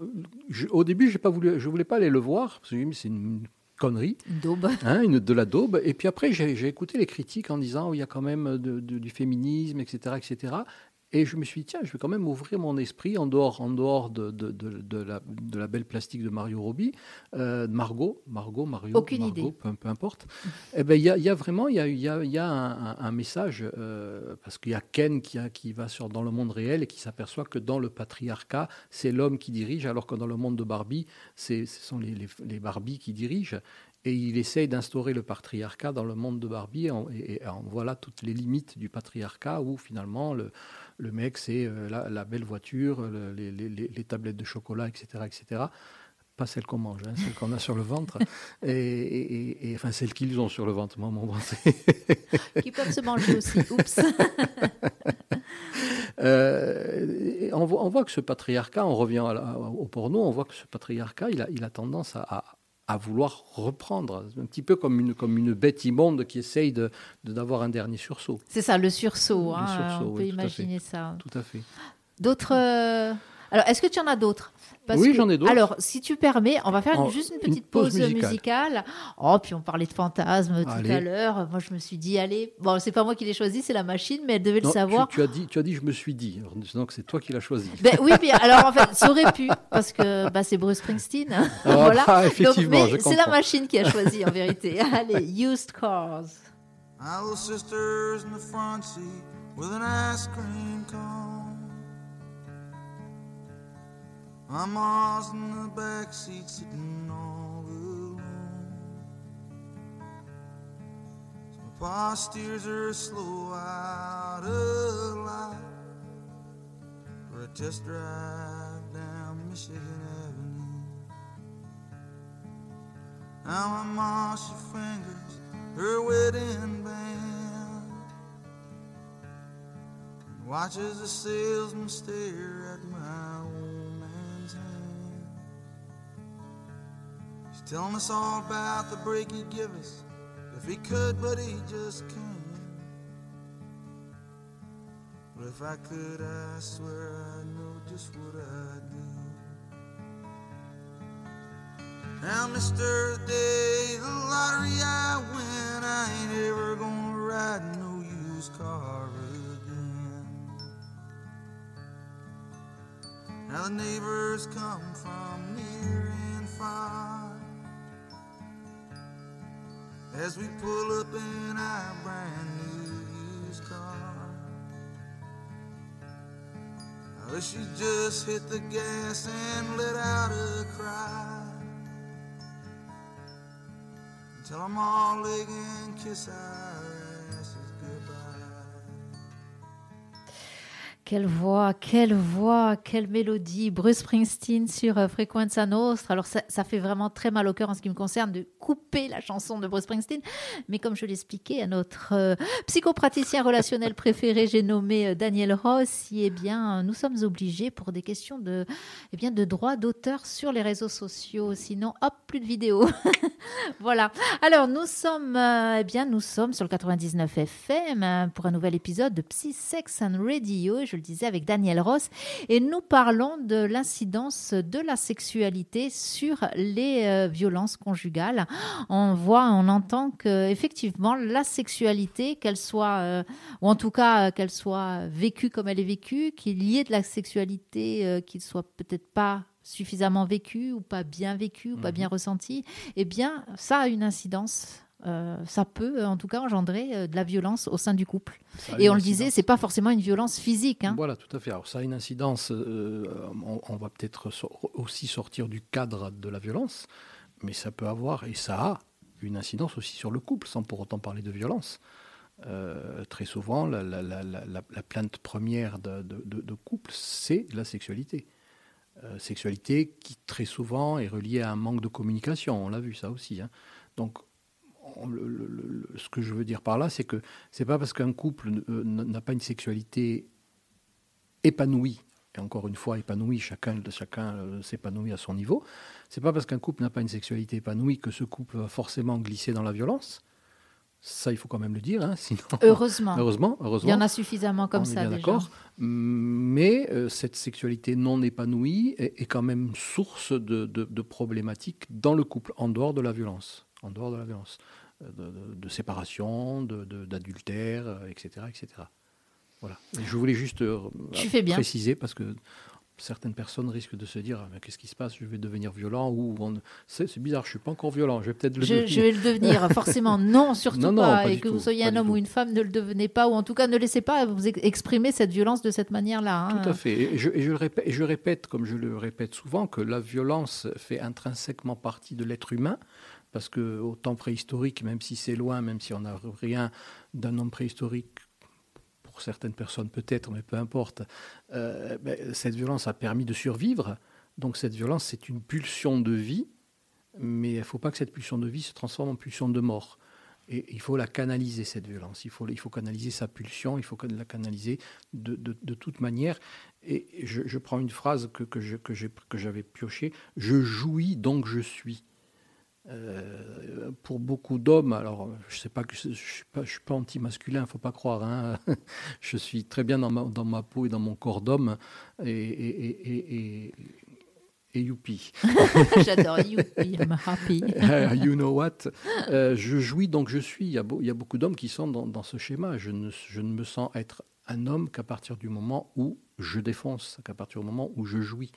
[SPEAKER 3] au début, j'ai pas voulu, je voulais pas aller le voir parce que c'est une connerie,
[SPEAKER 2] une daube, <laughs>
[SPEAKER 3] hein, une, de la daube. Et puis après, j'ai écouté les critiques en disant oh, il y a quand même de, du féminisme, etc., etc. Et je me suis dit, tiens, je vais quand même ouvrir mon esprit en dehors, en dehors de, de, de, la, de la, belle plastique de Mario Robbie, euh, Margot, Margot, Mario,
[SPEAKER 2] Aucune idée.
[SPEAKER 3] Peu, importe. Eh ben, il y, a, y, a, vraiment, y a, y a, y a un, un, message, euh, parce qu'il y a Ken qui, a, qui va sur, dans le monde réel et qui s'aperçoit que dans le patriarcat, c'est l'homme qui dirige, alors que dans le monde de Barbie, ce sont les, les, les Barbies qui dirigent. Et il essaye d'instaurer le patriarcat dans le monde de Barbie. Et, et, voilà toutes les limites du patriarcat où finalement le, le mec, c'est euh, la, belle voiture, les, tablettes de chocolat, etc. etc. Pas celles qu'on mange, hein, celles qu'on a sur le ventre. <laughs> Et, enfin, celles qu'ils ont sur le ventre, moi, mon ventre. <laughs>
[SPEAKER 2] Qui peuvent se manger aussi. Oups. <laughs>
[SPEAKER 3] Euh, on, voit, que ce patriarcat, on revient au porno, on voit que ce patriarcat, il a, il a tendance à, à vouloir reprendre, un petit peu comme une, comme une bête immonde qui essaye de, d'avoir un dernier sursaut.
[SPEAKER 2] C'est ça, le sursaut. Hein, on peut imaginer ça.
[SPEAKER 3] Tout à fait.
[SPEAKER 2] D'autres. Alors, est-ce que tu en as d'autres?
[SPEAKER 3] Oui, j'en ai d'autres.
[SPEAKER 2] Alors, si tu permets, on va faire juste une petite pause, musicale. Oh, puis on parlait de fantasmes tout à l'heure. Moi, je me suis dit, allez, bon, c'est pas moi qui l'ai choisi, c'est la machine, mais elle devait le savoir.
[SPEAKER 3] Tu, as dit, tu as dit, je me suis dit. Donc, c'est toi qui l'as choisi.
[SPEAKER 2] Ben, oui, bien. Alors, en fait, ça aurait pu, <laughs> parce que bah, c'est Bruce Springsteen. Hein. Ah, <laughs> voilà.
[SPEAKER 3] Ah, effectivement,
[SPEAKER 2] mais c'est la machine qui a choisi, en vérité. <laughs> Allez, Used Cars. sisters in the front seat with an ice cream cone. My mom's in the back seat sitting all alone. My pa steers her slow out of light for a test drive down Michigan Avenue. Now my mom she fingers her wedding band and watches the salesman stare Telling us all about the break he'd give us if he could, but he just can't. But if I could, I swear I know just what I'd do.
[SPEAKER 4] Now, Mr. Day, the lottery I win, I ain't ever gonna ride no used car again. Now, the neighbors come from near and far as we pull up in our brand new used car. I wish you just hit the gas and let out a cry. Tell 'em all they can kiss our
[SPEAKER 2] Quelle voix, quelle voix, quelle mélodie. Bruce Springsteen sur euh, Frequenza Nostra. Alors, ça, fait vraiment très mal au cœur en ce qui me concerne de couper la chanson de Bruce Springsteen. Mais comme je l'expliquais à notre euh, psychopraticien relationnel préféré, j'ai nommé euh, Daniel Ross, eh bien, nous sommes obligés pour des questions de, eh bien, de droit d'auteur sur les réseaux sociaux. Sinon, hop, plus de vidéos. <laughs> voilà. Alors, nous sommes, euh, eh bien, nous sommes sur le 99 FM euh, pour un nouvel épisode de Psy Sex and Radio. Et je disais avec Daniel Ross. Et nous parlons de l'incidence de la sexualité sur les euh, violences conjugales. On voit, on entend que effectivement la sexualité, qu'elle soit, euh, ou en tout cas euh, qu'elle soit vécue comme elle est vécue, qu'il y ait de la sexualité euh, qui soit peut-être pas suffisamment vécue ou pas bien vécue ou pas bien ressentie, eh bien ça a une incidence. Euh, ça peut en tout cas engendrer euh, de la violence au sein du couple. Et on le disait,
[SPEAKER 3] incidence.
[SPEAKER 2] c'est pas forcément une violence physique. hein.
[SPEAKER 3] Voilà, tout à fait. Alors ça a une incidence, euh, on, on va peut-être so- aussi sortir du cadre de la violence, mais ça peut avoir, et ça a, une incidence aussi sur le couple, sans pour autant parler de violence. Très souvent, la, la- la- la- la- la plainte première de, de- de- de couple, c'est la sexualité. Sexualité qui très souvent est reliée à un manque de communication, on l'a vu ça aussi. hein. Donc, on- le- le- le- ce que je veux dire par là, c'est que c'est pas parce qu'un couple euh, n'a pas une sexualité épanouie, et encore une fois épanouie, chacun, chacun euh, s'épanouit à son niveau, c'est pas parce qu'un couple n'a pas une sexualité épanouie que ce couple va forcément glisser dans la violence. Ça, il faut quand même le dire, hein, <laughs> sinon.
[SPEAKER 2] Heureusement.
[SPEAKER 3] Heureusement,
[SPEAKER 2] Il
[SPEAKER 3] heureusement.
[SPEAKER 2] y en a suffisamment comme
[SPEAKER 3] On
[SPEAKER 2] ça
[SPEAKER 3] d'accord. Mais euh, cette sexualité non épanouie est, est quand même source de, de- de problématiques dans le couple, en dehors de la violence. En dehors de la violence. De, de- de séparation, d'adultère, euh, etc., etc. Voilà. Et je voulais juste euh,
[SPEAKER 2] Tu fais bien.
[SPEAKER 3] préciser parce que certaines personnes risquent de se dire Ah, mais qu'est-ce qui se passe? Je vais devenir violent ou on- c'est bizarre, je suis pas encore violent. Je vais peut-être le
[SPEAKER 2] Je,
[SPEAKER 3] devenir.
[SPEAKER 2] je vais le devenir, <laughs> forcément. Non, surtout
[SPEAKER 3] Non, non,
[SPEAKER 2] pas.
[SPEAKER 3] pas
[SPEAKER 2] Et que
[SPEAKER 3] tout,
[SPEAKER 2] vous soyez un homme ou une femme, ne le devenez pas, ou en tout cas ne laissez pas vous ex- exprimer cette violence de cette manière-là. hein.
[SPEAKER 3] Tout à fait. Et je, et je le répète, et je répète, comme je le répète souvent, que la violence fait intrinsèquement partie de l'être humain, parce que au temps préhistorique, même si c'est loin, même si on n'a rien d'un homme préhistorique, pour certaines personnes peut-être, mais peu importe, euh, ben, cette violence a permis de survivre. Donc cette violence, c'est une pulsion de vie, mais il ne faut pas que cette pulsion de vie se transforme en pulsion de mort. Et il faut la canaliser, cette violence. Il faut, il faut canaliser sa pulsion, il faut la canaliser de, toute manière. Et je, prends une phrase que, que j'avais piochée. Je jouis, donc je suis. Euh, pour beaucoup d'hommes, alors je sais pas que je, je suis pas, anti-masculin, faut pas croire. hein. <laughs> je suis très bien dans ma, dans ma peau et dans mon corps d'homme et, et, et, et, et, et youpi. <laughs>
[SPEAKER 2] J'adore. Youpi, I'm happy. <laughs>
[SPEAKER 3] you know what? Euh, Je jouis donc je suis. Il y a, beau- il y a beaucoup d'hommes qui sont dans, dans ce schéma. Je ne, je ne me sens être un homme qu'à partir du moment où je défonce, qu'à partir du moment où je jouis.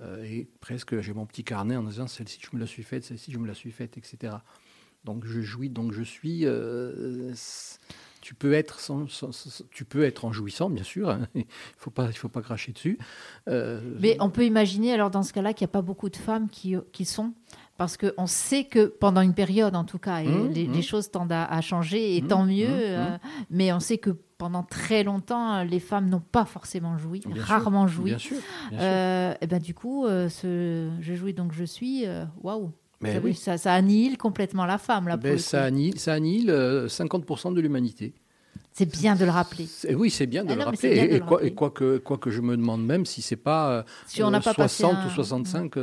[SPEAKER 3] Euh, et presque j'ai mon petit carnet en disant celle-ci je me la suis faite, celle-ci je me la suis faite, etc. Donc je jouis, donc je suis. euh, tu peux être sans, sans- sans- tu peux être en jouissant, bien sûr. hein. <laughs> Il faut pas, il faut pas cracher dessus. Euh,
[SPEAKER 2] Mais on peut imaginer alors dans ce cas-là qu'il n'y a pas beaucoup de femmes qui, qui sont. Parce qu'on sait que pendant une période, en tout cas,
[SPEAKER 3] Mmh,
[SPEAKER 2] les,
[SPEAKER 3] mmh.
[SPEAKER 2] les choses tendent à, à changer, et
[SPEAKER 3] Mmh,
[SPEAKER 2] tant mieux. euh, mais on sait que pendant très longtemps, les femmes n'ont pas forcément joui,
[SPEAKER 3] Bien sûr,
[SPEAKER 2] rarement joui.
[SPEAKER 3] Bien sûr. bien sûr.
[SPEAKER 2] Euh, et ben du coup, euh, ce je jouis donc je suis, euh, waouh.
[SPEAKER 3] Mais
[SPEAKER 2] Ça-
[SPEAKER 3] oui.
[SPEAKER 2] ça, ça annihile complètement la femme là.
[SPEAKER 3] Ben, ça annihile, ça annihile euh, 50% de l'humanité.
[SPEAKER 2] C'est bien de le rappeler.
[SPEAKER 3] Oui, c'est bien de
[SPEAKER 2] Ah
[SPEAKER 3] le
[SPEAKER 2] non,
[SPEAKER 3] rappeler.
[SPEAKER 2] bien de
[SPEAKER 3] Et, et
[SPEAKER 2] le
[SPEAKER 3] quoi, et que, quoi que je me demande même si c'est pas euh,
[SPEAKER 2] Si on n'a pas passé
[SPEAKER 3] 60
[SPEAKER 2] un-
[SPEAKER 3] ou 65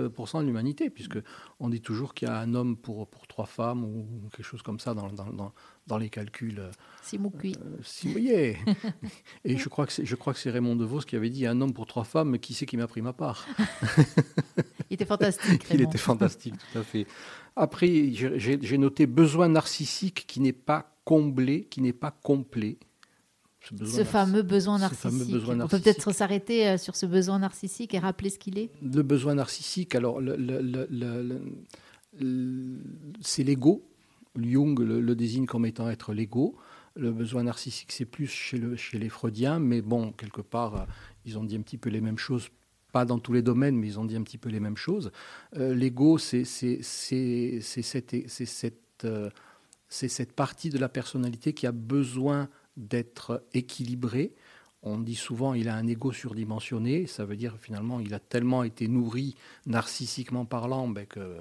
[SPEAKER 3] de l'humanité, puisque on dit toujours qu'il y a un homme pour, pour trois femmes ou quelque chose comme ça dans, dans, dans, dans les calculs. euh,
[SPEAKER 2] C'est
[SPEAKER 3] si, oui, yeah. <laughs> Et je crois que c'est, je crois que c'est Raymond DeVos qui avait dit un homme pour trois femmes, mais qui c'est qui m'a pris ma part? <laughs>
[SPEAKER 2] Il était fantastique. <laughs>
[SPEAKER 3] Il était fantastique, tout à fait. Après, j'ai noté besoin narcissique qui n'est pas comblé, qui n'est pas complet. besoin
[SPEAKER 2] Ce
[SPEAKER 3] narcissique-
[SPEAKER 2] fameux besoin narcissique.
[SPEAKER 3] fameux besoin
[SPEAKER 2] On peut peut-être s'arrêter euh, sur ce besoin narcissique et rappeler ce qu'il est.
[SPEAKER 3] Le besoin narcissique, alors, le- le- le- c'est l'ego. Jung le, désigne comme étant être l'ego. Le besoin narcissique, c'est plus chez, le, chez les Freudiens, mais bon, quelque part, euh, ils ont dit un petit peu les mêmes choses. Pas dans tous les domaines, mais ils ont dit un petit peu les mêmes choses. Euh, L'ego, c'est cette, cette, euh, c'est cette partie de la personnalité qui a besoin d'être équilibrée. On dit souvent il a un ego surdimensionné, ça veut dire finalement il a tellement été nourri narcissiquement parlant ben, que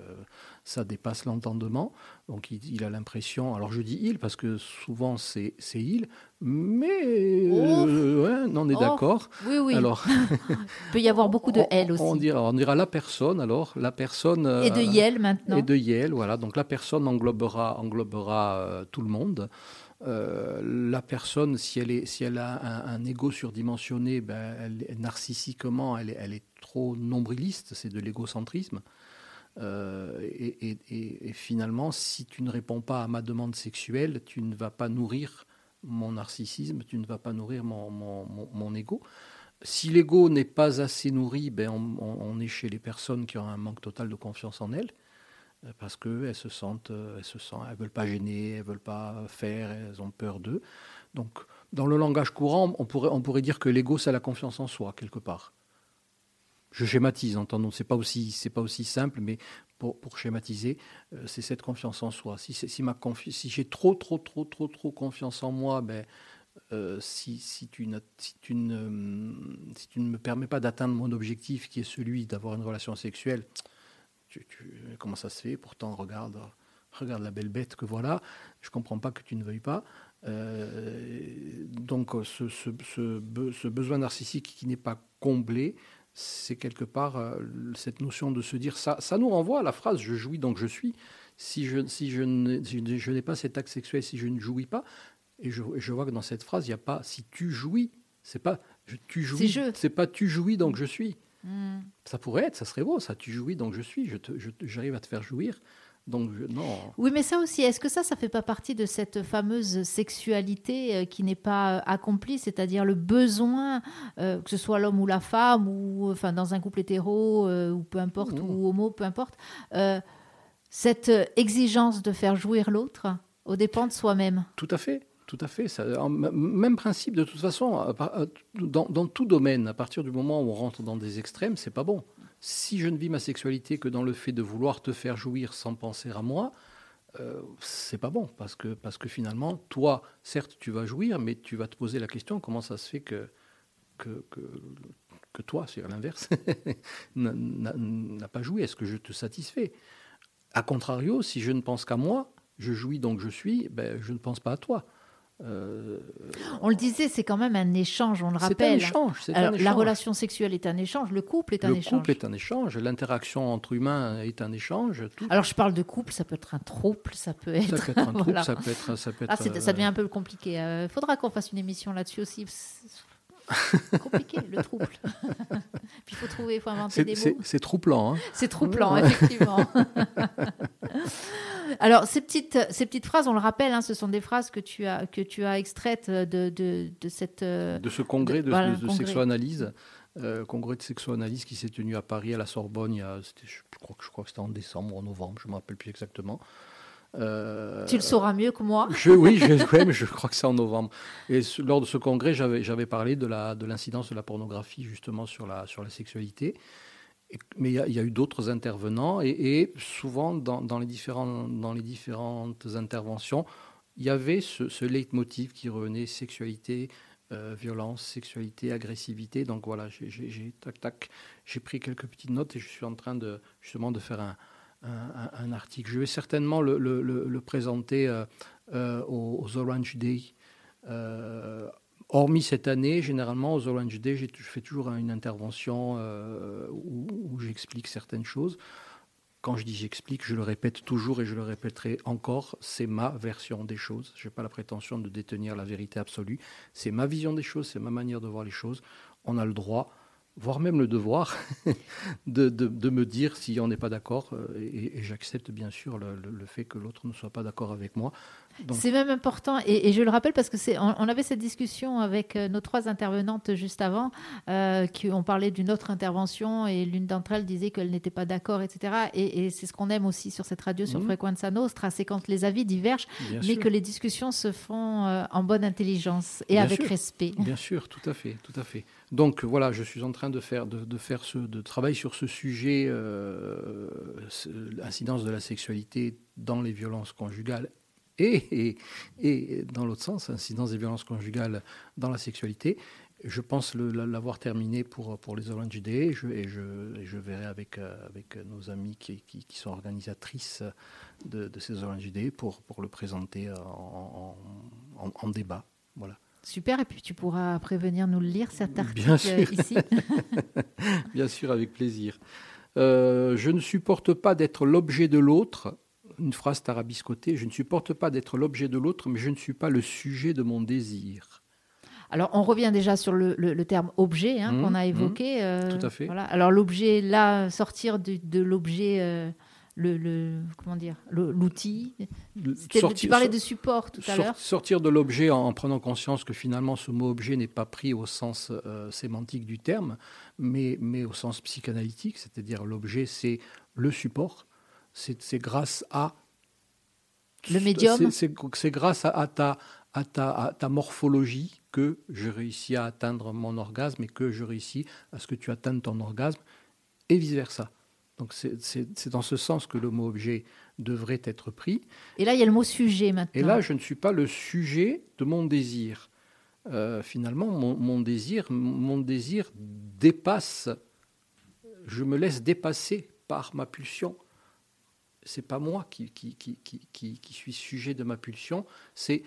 [SPEAKER 3] ça dépasse l'entendement. Donc il, il a l'impression, alors je dis il parce que souvent c'est il, mais euh, non, on est
[SPEAKER 2] Oh.
[SPEAKER 3] d'accord.
[SPEAKER 2] Oui, oui.
[SPEAKER 3] Alors <laughs>
[SPEAKER 2] Il peut y avoir beaucoup de <laughs> elle aussi.
[SPEAKER 3] On dira, on dira la personne alors, la personne
[SPEAKER 2] et de
[SPEAKER 3] euh,
[SPEAKER 2] Yel maintenant.
[SPEAKER 3] et de Yale, voilà. Donc la personne englobera, englobera euh, tout le monde. Euh, la personne, si elle, est, si elle a un, un ego surdimensionné, ben, elle, narcissiquement, elle est, elle est trop nombriliste, c'est de l'égocentrisme. Euh, et, et- et- et finalement, si tu ne réponds pas à ma demande sexuelle, tu ne vas pas nourrir mon narcissisme, tu ne vas pas nourrir mon, mon, mon- ego. Si l'ego n'est pas assez nourri, ben on, est chez les personnes qui ont un manque total de confiance en elles euh, parce qu'elles se sentent, euh, elles se sentent, elles veulent pas gêner, elles veulent pas faire, elles ont peur d'eux. Donc, dans le langage courant, on pourrait, on pourrait dire que l'ego, c'est la confiance en soi, quelque part. Je schématise, entendons, c'est pas aussi, c'est pas aussi simple, mais pour, schématiser, euh, c'est cette confiance en soi. Si, j'ai trop, trop, trop, trop, trop confiance en moi, ben, euh, si, si, tu ne, ne, ne me permets pas d'atteindre mon objectif, qui est celui d'avoir une relation sexuelle, comment ça se fait? Pourtant, regarde, regarde la belle bête que voilà. Je comprends pas que tu ne veuilles pas. Euh, donc, ce besoin narcissique qui n'est pas comblé, c'est quelque part euh, cette notion de se dire ça. Ça nous renvoie à la phrase "je jouis donc je suis". Si je, si je ne- si je n'ai- pas cet acte sexuel, si je ne jouis pas, et je, et je vois que dans cette phrase, il n'y a pas si tu jouis. C'est pas je, tu jouis. C'est pas tu jouis donc je suis.
[SPEAKER 2] Hmm.
[SPEAKER 3] Ça pourrait être, ça serait beau, ça. Tu jouis, donc je suis. Je te- je J'arrive à te faire jouir. Donc, je- non.
[SPEAKER 2] Oui, mais ça aussi, est-ce que ça, ça fait pas partie de cette fameuse sexualité euh, qui n'est pas euh, accomplie, c'est-à-dire le besoin, euh, que ce soit l'homme ou la femme, ou enfin dans un couple hétéro, euh, ou peu importe,
[SPEAKER 3] Mmh.
[SPEAKER 2] ou homo, peu importe, euh, cette exigence de faire jouir l'autre au dépend de soi-même?
[SPEAKER 3] Tout à fait. Tout à fait. Ça, même principe, de toute façon, dans, dans tout domaine, à partir du moment où on rentre dans des extrêmes, c'est pas bon. Si je ne vis ma sexualité que dans le fait de vouloir te faire jouir sans penser à moi, euh, c'est pas bon. Parce que, parce que finalement, toi, certes, tu vas jouir, mais tu vas te poser la question comment ça se fait que, que, que, toi, c'est à l'inverse, <laughs> n'a pas joué? Est-ce que je te satisfais? A contrario, si je ne pense qu'à moi, je jouis donc je suis, ben, je ne pense pas à toi. Euh,
[SPEAKER 2] On le disait, c'est quand même un échange, on le
[SPEAKER 3] c'est un
[SPEAKER 2] rappelle.
[SPEAKER 3] échange. c'est
[SPEAKER 2] Alors,
[SPEAKER 3] un
[SPEAKER 2] la
[SPEAKER 3] échange.
[SPEAKER 2] relation sexuelle est un échange, le couple est un
[SPEAKER 3] Le
[SPEAKER 2] échange.
[SPEAKER 3] couple est un échange, l'interaction entre humains est un échange. Tout,
[SPEAKER 2] Alors je parle de couple, ça peut être un trouble, ça peut être.
[SPEAKER 3] ça peut être un <laughs> trouble,
[SPEAKER 2] Voilà.
[SPEAKER 3] ça peut être, ça peut être.
[SPEAKER 2] Ah, c'est- ça
[SPEAKER 3] euh,
[SPEAKER 2] devient un peu compliqué. Il faudra qu'on fasse une émission là-dessus aussi. C'est <laughs> compliqué, le trouble. <laughs> Puis il faut trouver, il faut inventer
[SPEAKER 3] c'est-
[SPEAKER 2] des mots.
[SPEAKER 3] c'est troublant. hein.
[SPEAKER 2] C'est troublant, effectivement. <laughs> Alors, ces petites, ces petites phrases, on le rappelle, hein, ce sont des phrases que tu as, que tu as extraites de, de, de cette... euh,
[SPEAKER 3] de ce congrès de,
[SPEAKER 2] voilà,
[SPEAKER 3] de- de
[SPEAKER 2] congrès.
[SPEAKER 3] sexoanalyse, euh, congrès de sexoanalyse qui s'est tenu à Paris, à la Sorbonne, il y a, c'était- je, crois, que- je crois que c'était en décembre ou en novembre, je ne me rappelle plus exactement. Euh,
[SPEAKER 2] Tu le sauras mieux que moi.
[SPEAKER 3] je, oui, je, <laughs> ouais, mais je crois que c'est en novembre. Et ce- lors de ce congrès, j'avais, parlé de, la, de l'incidence de la pornographie justement sur la, sur la sexualité. Et- mais il y, a- il y a eu d'autres intervenants et, et souvent dans, dans les différents, dans les différentes interventions, il y avait ce, ce leitmotiv qui revenait sexualité, euh, violence, sexualité, agressivité. Donc voilà, j'ai, tac, tac, j'ai pris quelques petites notes et je suis en train de, justement de faire un, un, article. Je vais certainement le, présenter euh, euh, aux, Orange Day. Euh, hormis cette année, généralement aux Orange Day, je fais toujours une intervention où j'explique certaines choses. Quand je dis j'explique, je le répète toujours et je le répéterai encore, c'est ma version des choses. Je n'ai pas la prétention de détenir la vérité absolue. C'est ma vision des choses, c'est ma manière de voir les choses. On a le droit voire même le devoir, <laughs> de, de- de me dire si on n'est pas d'accord. euh, Et, et j'accepte bien sûr le, le- le fait que l'autre ne soit pas d'accord avec moi.
[SPEAKER 2] C'est même important, et, et je le rappelle parce que c'est, on, on avait cette discussion avec euh, nos trois intervenantes juste avant, euh, qui ont parlé d'une autre intervention, et l'une d'entre elles disait qu'elle n'était pas d'accord, etc. Et, et c'est ce qu'on aime aussi sur cette radio, sur
[SPEAKER 3] Mhm.
[SPEAKER 2] Frequenza Nostra, c'est quand les avis divergent,
[SPEAKER 3] Bien
[SPEAKER 2] mais
[SPEAKER 3] sûr.
[SPEAKER 2] que les discussions se font euh, en bonne intelligence et
[SPEAKER 3] Bien
[SPEAKER 2] avec
[SPEAKER 3] sûr.
[SPEAKER 2] respect.
[SPEAKER 3] Bien sûr, tout à fait, tout à fait. Donc voilà, je suis en train de faire, de, faire ce, de travailler sur ce sujet, euh, ce- l'incidence de la sexualité dans les violences conjugales et, dans l'autre sens, l'incidence des violences conjugales dans la sexualité. Je pense l'avoir terminé pour, pour les Day et je, et je, verrai avec, euh, avec nos amis qui, sont organisatrices de, ces Day pour, pour le présenter en, en- en- en débat. Voilà.
[SPEAKER 2] Super, et puis tu pourras prévenir nous le lire, cet article
[SPEAKER 3] Bien sûr.
[SPEAKER 2] euh, ici. <laughs>
[SPEAKER 3] Bien sûr, avec plaisir. Euh, je ne supporte pas d'être l'objet de l'autre. Une phrase tarabiscotée. Je ne supporte pas d'être l'objet de l'autre, mais je ne suis pas le sujet de mon désir.
[SPEAKER 2] Alors, on revient déjà sur le, le- le terme objet hein,
[SPEAKER 3] Mhm,
[SPEAKER 2] qu'on a
[SPEAKER 3] mhm.
[SPEAKER 2] évoqué. euh,
[SPEAKER 3] Tout à fait.
[SPEAKER 2] Voilà. Alors, l'objet, là, sortir de, de l'objet, euh, le, le- comment dire, l'outil. Tu parlais de support tout à l'heure.
[SPEAKER 3] Sortir de l'objet en, en prenant conscience que finalement ce mot objet n'est pas pris au sens euh, sémantique du terme, mais, mais au sens psychanalytique, c'est-à-dire l'objet c'est le support, c'est c'est grâce à...
[SPEAKER 2] Le médium.
[SPEAKER 3] C'est- grâce à, à ta, à, ta, à ta morphologie que je réussis à atteindre mon orgasme et que je réussis à ce que tu atteignes ton orgasme et vice-versa. Donc c'est- dans ce sens que le mot objet devrait être pris.
[SPEAKER 2] Et là, il y a le mot sujet maintenant.
[SPEAKER 3] Et là, je ne suis pas le sujet de mon désir. Euh, finalement, mon, mon désir, mon désir dépasse. Je me laisse dépasser par ma pulsion. C'est pas moi qui, qui, qui, qui, qui- suis sujet de ma pulsion. C'est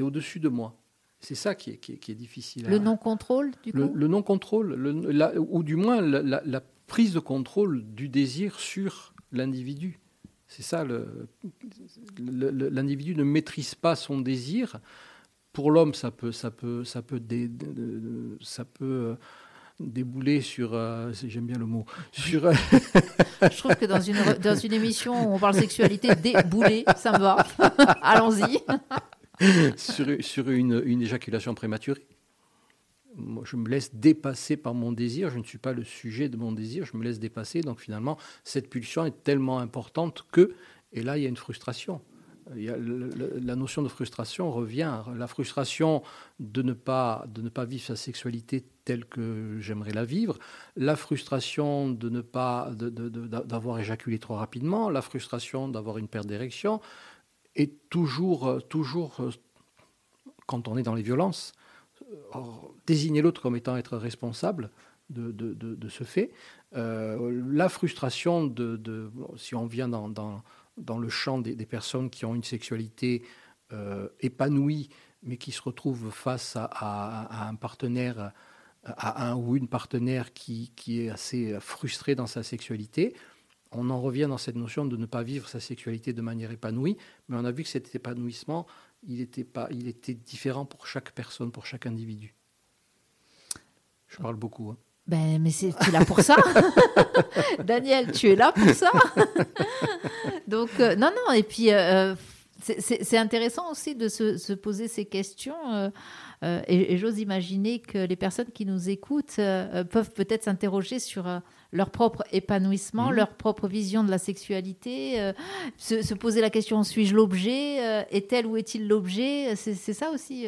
[SPEAKER 3] au-dessus de moi. C'est ça qui est, qui est, qui est difficile.
[SPEAKER 2] le non-contrôle, du coup?
[SPEAKER 3] le non-contrôle, le- ou du moins la, la- la prise de contrôle du désir sur l'individu. C'est ça, l'individu ne maîtrise pas son désir. Pour l'homme, ça peut, ça peut, ça peut, dé- ça peut euh, débouler sur, euh, j'aime bien le mot, sur, euh,
[SPEAKER 2] Je trouve que dans une, dans une émission où on parle sexualité, débouler, ça me va. <laughs> Allons-y.
[SPEAKER 3] sur, sur une, une éjaculation prématurée. Je me laisse dépasser par mon désir, je ne suis pas le sujet de mon désir, je me laisse dépasser. Donc finalement, cette pulsion est tellement importante que, et là, il y a une frustration. La notion de frustration revient. La frustration de ne, pas, de ne pas vivre sa sexualité telle que j'aimerais la vivre, la frustration de ne pas d'avoir éjaculé trop rapidement, la frustration d'avoir une perte d'érection, et toujours, toujours, quand on est dans les violences, désigner l'autre comme étant être responsable de, de- de- ce fait. Euh, la frustration de, si on vient dans, dans, dans le champ des, des personnes qui ont une sexualité euh, épanouie, mais qui se retrouvent face à, à- à un partenaire, à un ou une partenaire qui, qui est assez frustré dans sa sexualité, on en revient dans cette notion de ne pas vivre sa sexualité de manière épanouie, mais on a vu que cet épanouissement, il était, pas, il était différent pour chaque personne, pour chaque individu. Je parle beaucoup. hein.
[SPEAKER 2] Ben, mais c'est, tu es là pour ça. <laughs> Daniel, tu es là pour ça. Donc, euh, non, non, et puis, euh, c'est, c'est- c'est intéressant aussi de se, se poser ces questions. euh, euh, et, et j'ose imaginer que les personnes qui nous écoutent euh, peuvent peut-être s'interroger sur euh, leur propre épanouissement,
[SPEAKER 3] Mhm.
[SPEAKER 2] leur propre vision de la sexualité, se, se poser la question suis-je l'objet Est-elle ou est-il l'objet? C'est, ça aussi.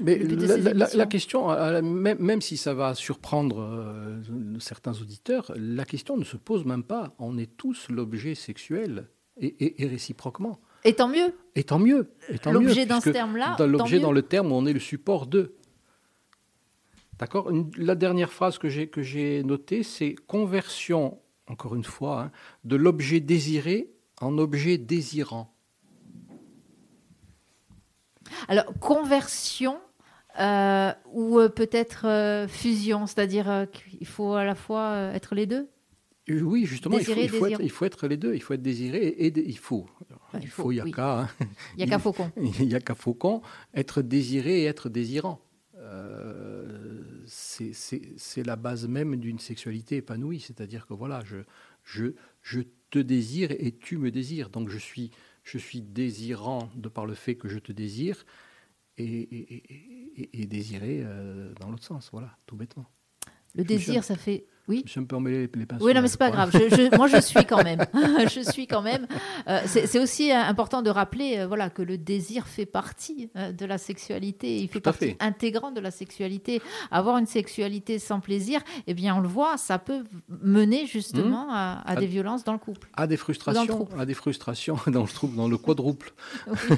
[SPEAKER 3] Mais la, question, même, même si ça va surprendre certains auditeurs, la question ne se pose même pas. On est tous l'objet sexuel et, et- et réciproquement.
[SPEAKER 2] Et tant mieux.
[SPEAKER 3] Et tant mieux.
[SPEAKER 2] L'objet dans ce terme-là,
[SPEAKER 3] l'objet dans le terme où on est le support de. D'accord? La dernière phrase que j'ai, notée, c'est conversion, encore une fois, hein, de l'objet désiré en objet désirant.
[SPEAKER 2] Alors, conversion euh, ou euh, peut-être euh, fusion, c'est-à-dire euh, qu'il faut à la fois être les deux?
[SPEAKER 3] Oui, justement, il faut,
[SPEAKER 2] Désiré,
[SPEAKER 3] il, faut être,
[SPEAKER 2] désirant.
[SPEAKER 3] il faut être les deux. Il faut être désiré et, il faut.
[SPEAKER 2] Enfin,
[SPEAKER 3] il faut, il y a
[SPEAKER 2] oui.
[SPEAKER 3] qu'à. hein.
[SPEAKER 2] Il n'y a qu'à Faucon. <laughs>
[SPEAKER 3] Il n'y a qu'à Faucon, être désiré et être désirant. Euh, c'est- la base même d'une sexualité épanouie. C'est-à-dire que voilà, je, je, je te désire et tu me désires. Donc je suis, je suis désirant de par le fait que je te désire et, et, et- et- et désiré euh, dans l'autre sens. Voilà, tout bêtement.
[SPEAKER 2] Le désir, ça fait. Oui.
[SPEAKER 3] Je me suis un peu emmêlé les, les pinceaux.
[SPEAKER 2] Oui, non, mais c'est pas grave. Je, je- moi, je <laughs> suis quand même. <laughs> je suis quand même. Euh, c'est aussi euh, important de rappeler, euh, voilà, que le désir fait partie euh, de la sexualité. Il fait partie
[SPEAKER 3] fait.
[SPEAKER 2] intégrante de la sexualité. Avoir une sexualité sans plaisir, eh bien, on le voit, ça peut mener justement à, à des violences dans le couple.
[SPEAKER 3] À des frustrations, à des frustrations <laughs> dans le trouble, dans le quadruple.
[SPEAKER 2] Il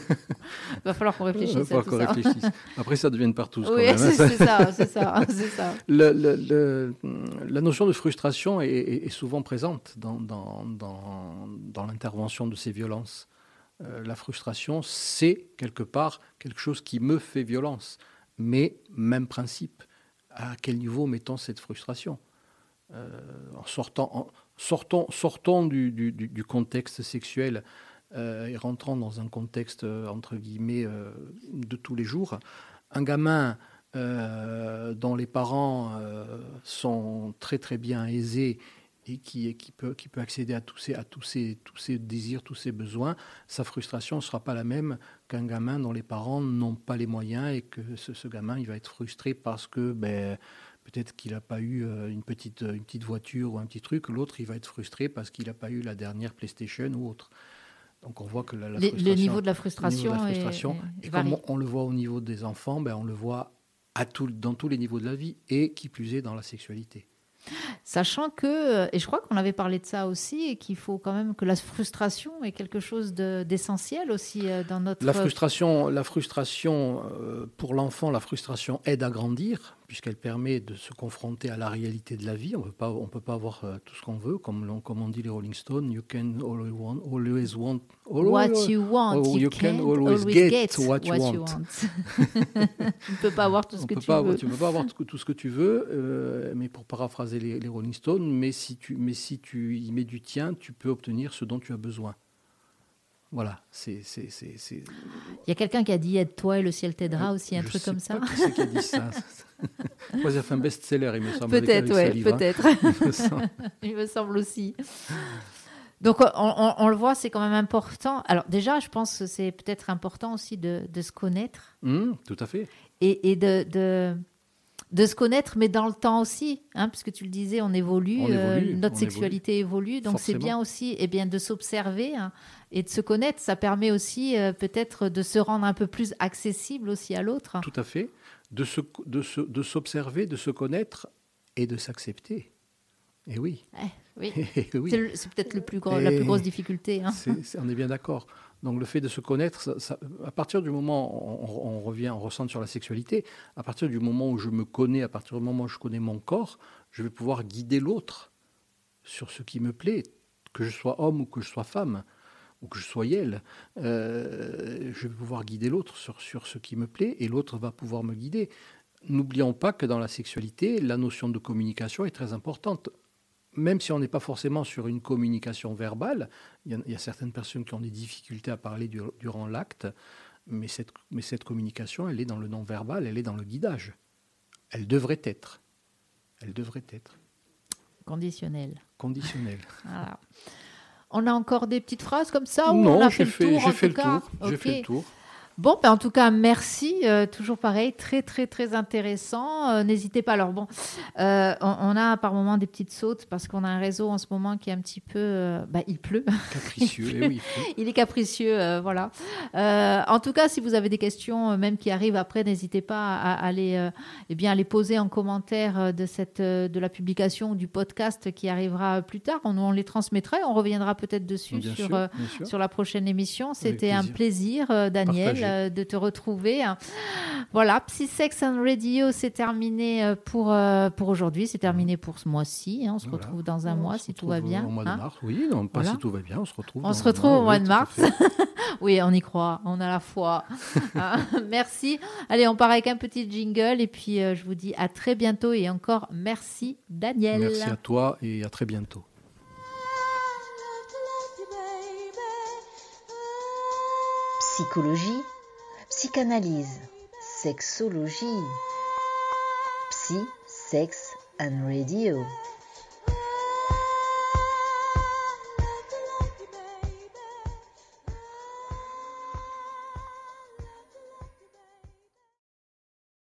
[SPEAKER 2] va falloir qu'on réfléchisse
[SPEAKER 3] va falloir qu'on réfléchisse. Après, ça devient une partouze.
[SPEAKER 2] Oui,
[SPEAKER 3] hein,
[SPEAKER 2] c'est
[SPEAKER 3] ça.
[SPEAKER 2] c'est ça, c'est ça, c'est ça.
[SPEAKER 3] Le- le- le- la notion de frustration est, souvent présente dans, l'intervention de ces violences. Euh, la frustration, c'est quelque part quelque chose qui me fait violence. Mais même principe. À quel niveau mettons cette frustration? Euh, En sortant, en- sortons, du, contexte sexuel euh, et rentrons dans un contexte entre guillemets de tous les jours. Un gamin dont les parents euh, sont très très bien aisés et qui, qui, peut, qui peut accéder à tous ses, à tous ses, tous ses désirs, tous ses besoins, sa frustration ne sera pas la même qu'un gamin dont les parents n'ont pas les moyens et que ce, ce gamin il va être frustré parce que ben, peut-être qu'il n'a pas eu euh, une petite, une petite voiture ou un petit truc, l'autre il va être frustré parce qu'il n'a pas eu la dernière PlayStation ou autre. Donc on voit que la, la
[SPEAKER 2] le niveau de la frustration,
[SPEAKER 3] de la
[SPEAKER 2] est-
[SPEAKER 3] frustration,
[SPEAKER 2] est-
[SPEAKER 3] et comme on, on le voit au niveau des enfants, ben, on le voit dans tous les niveaux de la vie et qui plus est dans la sexualité.
[SPEAKER 2] Sachant que, et je crois qu'on avait parlé de ça aussi, et qu'il faut quand même que la frustration est quelque chose de- d'essentiel aussi euh, dans notre.
[SPEAKER 3] La frustration, la frustration euh, pour l'enfant, la frustration aide à grandir puisqu'elle permet de se confronter à la réalité de la vie. On on peut pas avoir euh, tout ce qu'on veut, comme, l'on- comme on dit les Rolling Stones. You can always want, always want
[SPEAKER 2] What you want,
[SPEAKER 3] Oh,
[SPEAKER 2] you,
[SPEAKER 3] you
[SPEAKER 2] can always,
[SPEAKER 3] always
[SPEAKER 2] get,
[SPEAKER 3] get
[SPEAKER 2] what,
[SPEAKER 3] what you
[SPEAKER 2] you
[SPEAKER 3] want. <laughs> <laughs>
[SPEAKER 2] tu ne peux pas avoir tout ce
[SPEAKER 3] On
[SPEAKER 2] que tu
[SPEAKER 3] pas,
[SPEAKER 2] veux.
[SPEAKER 3] Tu peux pas avoir tout, tout ce que tu veux, euh, mais pour paraphraser les, les Rolling Stones, mais si, tu, mais si tu y mets du tien, tu peux obtenir ce dont tu as besoin. Voilà, c'est.
[SPEAKER 2] Il y a quelqu'un qui a dit aide-toi et le ciel t'aidera aussi, un
[SPEAKER 3] je
[SPEAKER 2] truc
[SPEAKER 3] sais
[SPEAKER 2] comme ça.
[SPEAKER 3] pas Qui c'est qui a dit ça <laughs> Moi, ça fait un best-seller, il me semble.
[SPEAKER 2] Peut-être,
[SPEAKER 3] hein.
[SPEAKER 2] peut-être. <laughs>
[SPEAKER 3] Il me semble. <laughs>
[SPEAKER 2] Il me semble aussi. Donc, on, on- on le voit, c'est quand même important. Alors, déjà, je pense que c'est peut-être important aussi de, de se connaître
[SPEAKER 3] Hum, tout à fait.
[SPEAKER 2] et, et de, de, de se connaître, mais dans le temps aussi, hein, puisque tu le disais, on évolue,
[SPEAKER 3] On
[SPEAKER 2] euh, notre
[SPEAKER 3] on
[SPEAKER 2] sexualité évolue, donc c'est bien aussi eh bien, de s'observer hein, et de se connaître. Ça permet aussi euh, peut-être de se rendre un peu plus accessible aussi à l'autre.
[SPEAKER 3] Tout à fait. De se- de se- de s'observer, de, se connaître et de s'accepter. Et oui.
[SPEAKER 2] Eh, oui. <laughs>
[SPEAKER 3] Eh oui.
[SPEAKER 2] C'est le- c'est peut-être le plus gros- la plus grosse difficulté. hein.
[SPEAKER 3] C'est- c'est- on est bien d'accord. Donc le fait de se connaître, à partir du moment, on, on revient, on ressent sur la sexualité, à partir du moment où je me connais, à partir du moment où je connais mon corps, je vais pouvoir guider l'autre sur ce qui me plaît, que je sois homme ou que je sois femme, ou que je sois elle. Euh, je vais pouvoir guider l'autre sur ce qui me plaît, et l'autre va pouvoir me guider. N'oublions pas que dans la sexualité, la notion de communication est très importante même si on n'est pas forcément sur une communication verbale, il y, a, il y a certaines personnes qui ont des difficultés à parler du- durant l'acte, mais cette, mais cette communication, elle est dans le non-verbal, elle est dans le guidage. Elle devrait être. Elle devrait être
[SPEAKER 2] Conditionnel.
[SPEAKER 3] conditionnelle. <laughs>
[SPEAKER 2] Voilà. On a encore des petites phrases comme ça ou
[SPEAKER 3] non, j'ai
[SPEAKER 2] fait le
[SPEAKER 3] fait,
[SPEAKER 2] tour
[SPEAKER 3] j'ai le fait le tour.
[SPEAKER 2] Bon, ben en tout cas, merci. euh, toujours pareil, très, très, très intéressant. Euh, N'hésitez pas. Alors, bon, euh, on, on a par moments des petites sautes parce qu'on a un réseau en ce moment qui est un petit peu. bah, il pleut. <laughs>
[SPEAKER 3] Capricieux, eh oui.
[SPEAKER 2] il est capricieux. euh, voilà. Euh, en tout cas, si vous avez des questions, même qui arrivent après, n'hésitez pas à, à les, euh, eh bien, à les poser en commentaire de, cette, de la publication ou du podcast qui arrivera plus tard. On, on les transmettrait. On reviendra peut-être dessus
[SPEAKER 3] Bien
[SPEAKER 2] sur.
[SPEAKER 3] sûr, bien sûr.
[SPEAKER 2] sur la prochaine émission. C'était un
[SPEAKER 3] plaisir.
[SPEAKER 2] Daniel. Euh, de te retrouver. Voilà, Psy Sex and Radio, c'est terminé euh, pour, euh, pour aujourd'hui. C'est terminé pour ce mois-ci. hein. On se
[SPEAKER 3] Voilà.
[SPEAKER 2] retrouve dans un
[SPEAKER 3] On
[SPEAKER 2] mois si tout va bien.
[SPEAKER 3] Au mois
[SPEAKER 2] hein.
[SPEAKER 3] de mars, oui, non, pas
[SPEAKER 2] Voilà.
[SPEAKER 3] si tout va bien, on se retrouve.
[SPEAKER 2] On se retrouve au mois
[SPEAKER 3] oui,
[SPEAKER 2] de mars. <laughs> Oui, on y croit, on a la foi. Hein. <laughs> Merci. Allez, on part avec un petit jingle et puis euh, je vous dis à très bientôt et encore merci Daniel.
[SPEAKER 3] Merci à toi et à très bientôt.
[SPEAKER 1] Psychologie, psychanalyse, sexologie, psy, Sex and Radio.